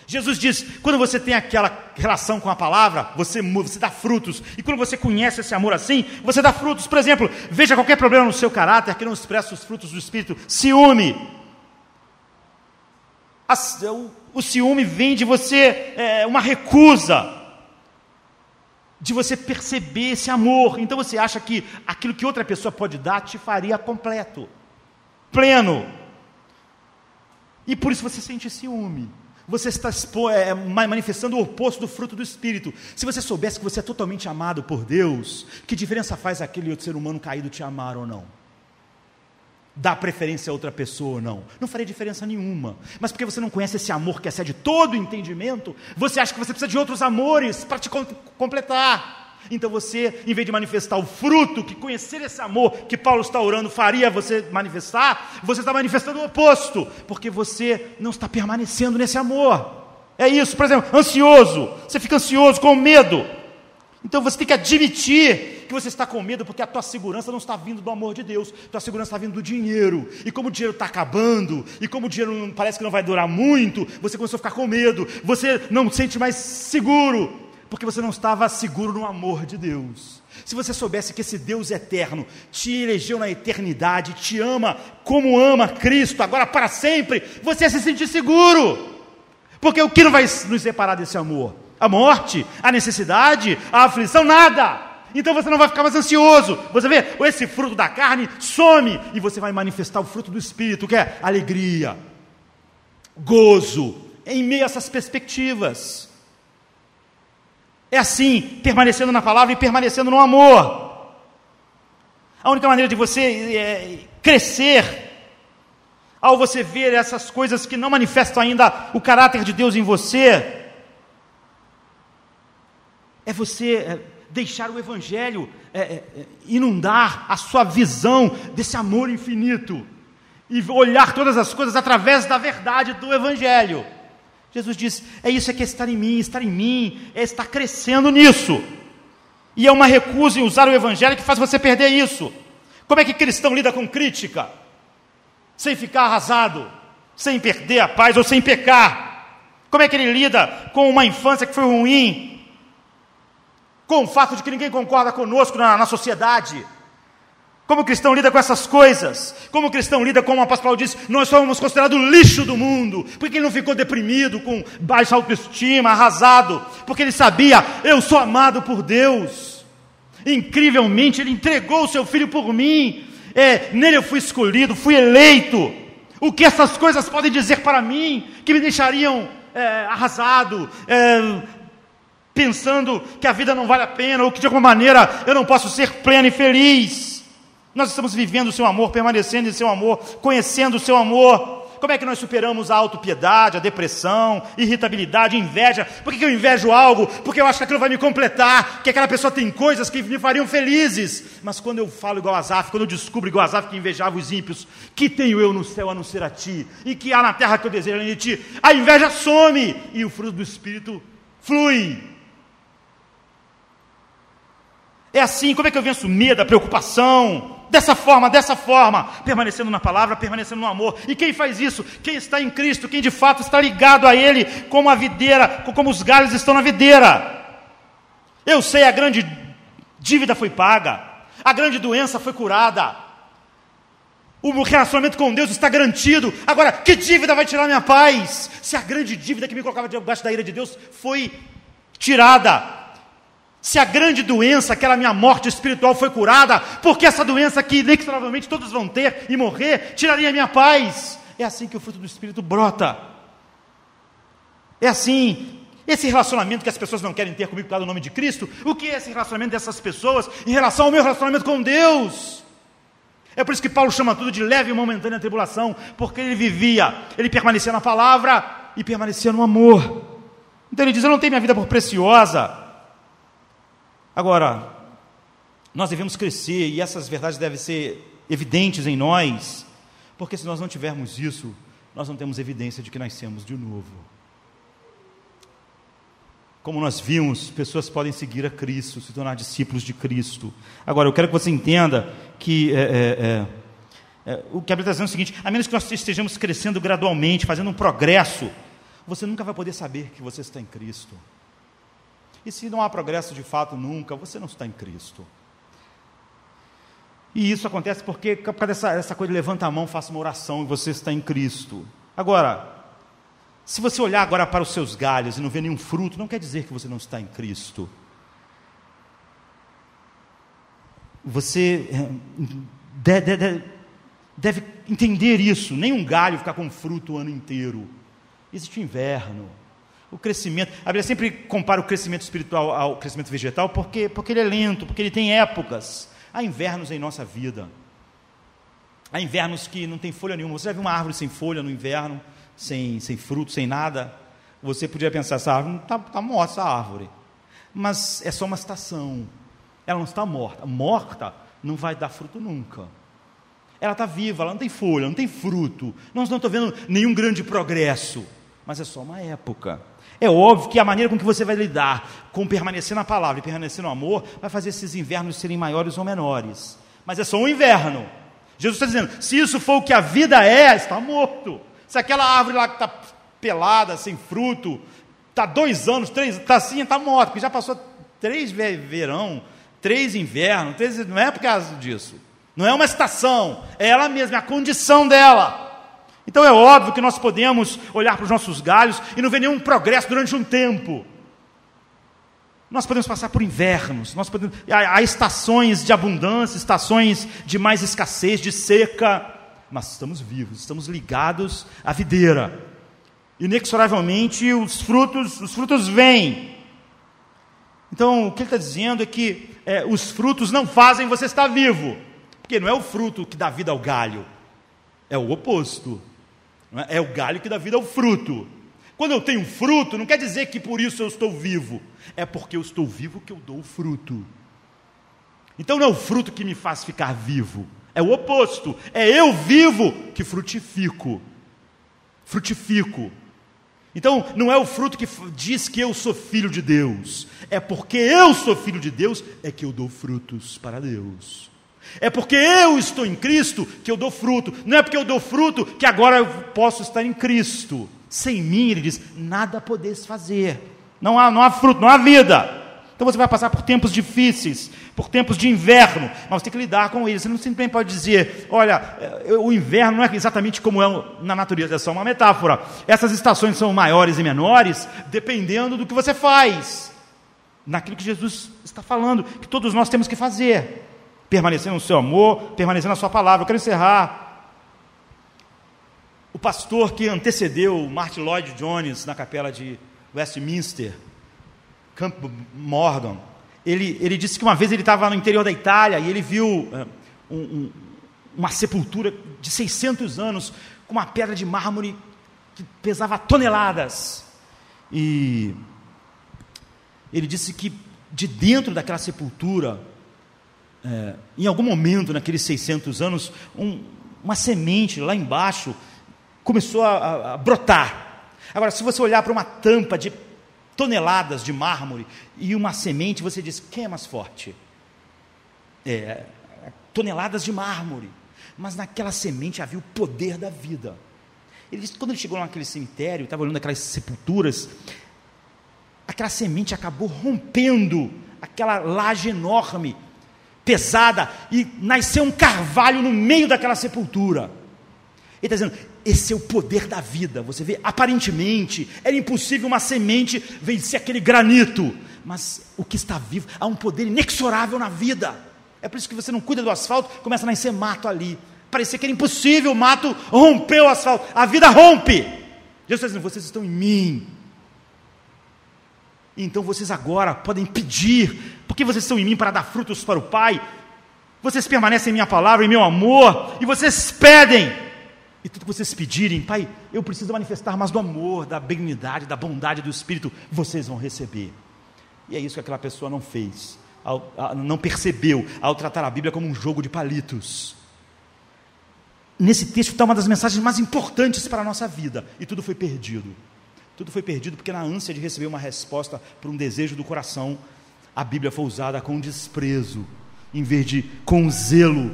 Jesus diz: quando você tem aquela relação com a palavra, você você dá frutos. E quando você conhece esse amor assim, você dá frutos. Por exemplo, veja qualquer problema no seu caráter que não expressa os frutos do Espírito. Ciúme. o, o, ciúme vem de você, é, uma recusa, de você perceber esse amor. Então você acha que aquilo que outra pessoa pode dar te faria completo, pleno. E por isso você sente ciúme. Você está é, manifestando o oposto do fruto do Espírito. Se você soubesse que você é totalmente amado por Deus, que diferença faz aquele outro ser humano caído te amar ou não? Dar preferência a outra pessoa ou não? Não faria diferença nenhuma. Mas porque você não conhece esse amor que excede todo entendimento, você acha que você precisa de outros amores para te completar. Então você, em vez de manifestar o fruto, que conhecer esse amor que Paulo está orando faria você manifestar, você está manifestando o oposto, porque você não está permanecendo nesse amor. É isso, por exemplo, ansioso, você fica ansioso, com medo. Então você tem que admitir que você está com medo, porque a tua segurança não está vindo do amor de Deus, tua segurança está vindo do dinheiro. E como o dinheiro está acabando, e como o dinheiro parece que não vai durar muito, você começou a ficar com medo, você não se sente mais seguro porque você não estava seguro no amor de Deus. Se você soubesse que esse Deus eterno te elegeu na eternidade, te ama como ama Cristo, agora para sempre, você ia se sentir seguro. Porque o que não vai nos separar desse amor? A morte, a necessidade, a aflição, nada. Então você não vai ficar mais ansioso. Você vê, esse fruto da carne some e você vai manifestar o fruto do Espírito, que é alegria, gozo, em meio a essas perspectivas. É assim, permanecendo na palavra e permanecendo no amor. A única maneira de você é, crescer, ao você ver essas coisas que não manifestam ainda o caráter de Deus em você, é você é, deixar o Evangelho é, é, inundar a sua visão desse amor infinito e olhar todas as coisas através da verdade do Evangelho. Jesus diz: é isso é que é estar em mim, estar em mim é estar crescendo nisso. E é uma recusa em usar o evangelho que faz você perder isso. Como é que cristão lida com crítica? Sem ficar arrasado, sem perder a paz ou sem pecar. Como é que ele lida com uma infância que foi ruim? Com o fato de que ninguém concorda conosco na, na sociedade? Como o cristão lida com essas coisas? Como o cristão lida, como o apóstolo disse, nós somos considerados lixo do mundo. Porque ele não ficou deprimido, com baixa autoestima, arrasado. Porque ele sabia, eu sou amado por Deus. Incrivelmente, ele entregou o seu filho por mim. É, nele eu fui escolhido, fui eleito. O que essas coisas podem dizer para mim, que me deixariam é, arrasado, é, pensando que a vida não vale a pena, ou que de alguma maneira eu não posso ser pleno e feliz. Nós estamos vivendo o seu amor, permanecendo em seu amor, conhecendo o seu amor. Como é que nós superamos a autopiedade, a depressão, irritabilidade, inveja? Por que, eu invejo algo? Porque eu acho que aquilo vai me completar, que aquela pessoa tem coisas que me fariam felizes. Mas quando eu falo igual a Azaf, quando eu descubro igual a Azaf que invejava os ímpios, que tenho eu no céu a não ser a ti, e que há na terra que eu desejo além de ti, a inveja some e o fruto do Espírito flui. É assim, como é que eu venço medo, a preocupação? Dessa forma, dessa forma, permanecendo na palavra, permanecendo no amor. E quem faz isso? Quem está em Cristo, quem de fato está ligado a Ele, como a videira, como os galhos estão na videira. Eu sei, a grande dívida foi paga, a grande doença foi curada, o relacionamento com Deus está garantido. Agora, que dívida vai tirar minha paz? Se a grande dívida que me colocava debaixo da ira de Deus foi tirada, se a grande doença, aquela minha morte espiritual foi curada, porque essa doença que inexoravelmente todos vão ter e morrer, tiraria a minha paz. É assim que o fruto do Espírito brota. É assim. Esse relacionamento que as pessoas não querem ter comigo por causa do nome de Cristo, o que é esse relacionamento dessas pessoas em relação ao meu relacionamento com Deus? É por isso que Paulo chama tudo de leve e momentânea tribulação, porque ele vivia, ele permanecia na palavra e permanecia no amor. Então ele diz: Eu não tenho minha vida por preciosa, Agora, nós devemos crescer e essas verdades devem ser evidentes em nós, porque se nós não tivermos isso, nós não temos evidência de que nascemos de novo. Como nós vimos, pessoas podem seguir a Cristo, se tornar discípulos de Cristo. Agora, eu quero que você entenda que é, é, é, é o que a Bíblia está dizendo é o seguinte: a menos que nós estejamos crescendo gradualmente, fazendo um progresso, você nunca vai poder saber que você está em Cristo. E se não há progresso de fato nunca, você não está em Cristo. E isso acontece porque, por causa dessa, dessa coisa levanta a mão, faça uma oração e você está em Cristo. Agora, se você olhar agora para os seus galhos e não ver nenhum fruto, não quer dizer que você não está em Cristo. Você deve, eh, deve, deve entender isso. Nenhum galho ficar com fruto o ano inteiro. Existe inverno o crescimento. A Bíblia sempre compara o crescimento espiritual ao crescimento vegetal porque, porque ele é lento, porque ele tem épocas. Há invernos em nossa vida. Há invernos que não tem folha nenhuma. Você já viu uma árvore sem folha no inverno, sem, sem fruto, sem nada? Você podia pensar, essa árvore está tá morta, essa árvore. Mas é só uma estação. Ela não está morta. Morta não vai dar fruto nunca. Ela está viva, ela não tem folha, não tem fruto. Nós não estamos vendo nenhum grande progresso. Mas é só uma época. É óbvio que a maneira com que você vai lidar com permanecer na palavra e permanecer no amor vai fazer esses invernos serem maiores ou menores. Mas é só um inverno. Jesus está dizendo: se isso for o que a vida é, está morto. Se aquela árvore lá que está pelada, sem fruto, está dois anos, três, está assim, está morta, porque já passou três verão, três invernos, três, não é por causa disso. Não é uma estação, é ela mesma, é a condição dela. Então é óbvio que nós podemos olhar para os nossos galhos e não ver nenhum progresso durante um tempo. Nós podemos passar por invernos, nós podemos, há, há estações de abundância, estações de mais escassez, de seca, mas estamos vivos, estamos ligados à videira. Inexoravelmente os frutos, os frutos vêm. Então o que ele está dizendo é que é, os frutos não fazem você estar vivo, porque não é o fruto que dá vida ao galho, é o oposto. É? é o galho que dá vida ao fruto. Quando eu tenho fruto, não quer dizer que por isso eu estou vivo. É porque eu estou vivo que eu dou fruto. Então não é o fruto que me faz ficar vivo. É o oposto. É eu vivo que frutifico. Frutifico. Então, não é o fruto que diz que eu sou filho de Deus. É porque eu sou filho de Deus é que eu dou frutos para Deus. É porque eu estou em Cristo que eu dou fruto. Não é porque eu dou fruto que agora eu posso estar em Cristo. Sem mim, ele diz, nada podeis fazer. Não há, não há fruto, não há vida. Então você vai passar por tempos difíceis, por tempos de inverno, mas você tem que lidar com eles. Você não simplesmente pode dizer, olha, eh, o inverno não é exatamente como é na natureza, é só uma metáfora. Essas estações são maiores e menores, dependendo do que você faz. Naquilo que Jesus está falando, que todos nós temos que fazer permanecer no seu amor, permanecer na sua palavra. Eu quero encerrar. O pastor que antecedeu Martin Lloyd Jones na capela de Westminster, Camp Morgan, ele, ele disse que uma vez ele estava no interior da Itália e ele viu uh, um, um, uma sepultura de 600 anos, uma pedra de mármore que pesava toneladas. E ele disse que de dentro daquela sepultura, é, em algum momento naqueles 600 anos, um, uma semente lá embaixo começou a, a, brotar. Agora, se você olhar para uma tampa de toneladas de mármore e uma semente, você diz: quem é mais forte? É, toneladas de mármore. Mas naquela semente havia o poder da vida. Ele disse quando ele chegou naquele cemitério, estava olhando aquelas sepulturas, aquela semente acabou rompendo aquela laje enorme, pesada, e nasceu um carvalho no meio daquela sepultura. Ele está dizendo: esse é o poder da vida. Você vê, aparentemente, era impossível uma semente vencer aquele granito, mas o que está vivo, há um poder inexorável na vida. É por isso que você não cuida do asfalto, começa a nascer mato ali. Parecia que era impossível, o mato rompeu o asfalto, a vida rompe. Jesus está dizendo: vocês estão em mim. Então vocês agora podem pedir, porque vocês estão em mim para dar frutos para o Pai. Vocês permanecem em minha palavra, em meu amor, e vocês pedem. E tudo que vocês pedirem, Pai, eu preciso manifestar mais do amor, da benignidade, da bondade do Espírito, vocês vão receber. E é isso que aquela pessoa não fez, não percebeu ao tratar a Bíblia como um jogo de palitos. Nesse texto está uma das mensagens mais importantes para a nossa vida, e tudo foi perdido. Tudo foi perdido porque, na ânsia de receber uma resposta para um desejo do coração, a Bíblia foi usada com desprezo, em vez de com zelo,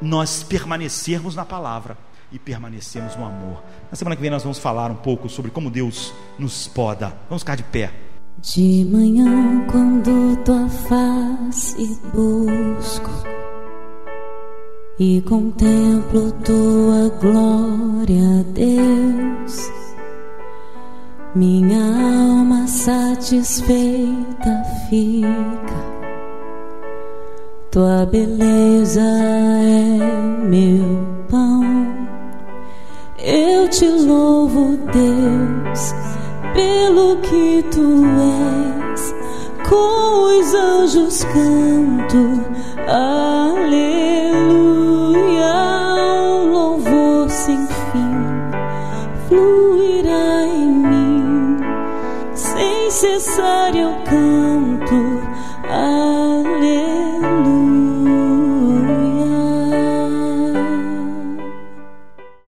nós permanecermos na palavra e permanecemos no amor. Na semana que vem nós vamos falar um pouco sobre como Deus nos poda. Vamos ficar de pé. De manhã, quando tua face busco e contemplo tua glória, Deus, minha alma satisfeita fica. Tua beleza é meu pão eu te louvo, Deus, pelo que tu és. Com os anjos canto, aleluia. dançar eu canto.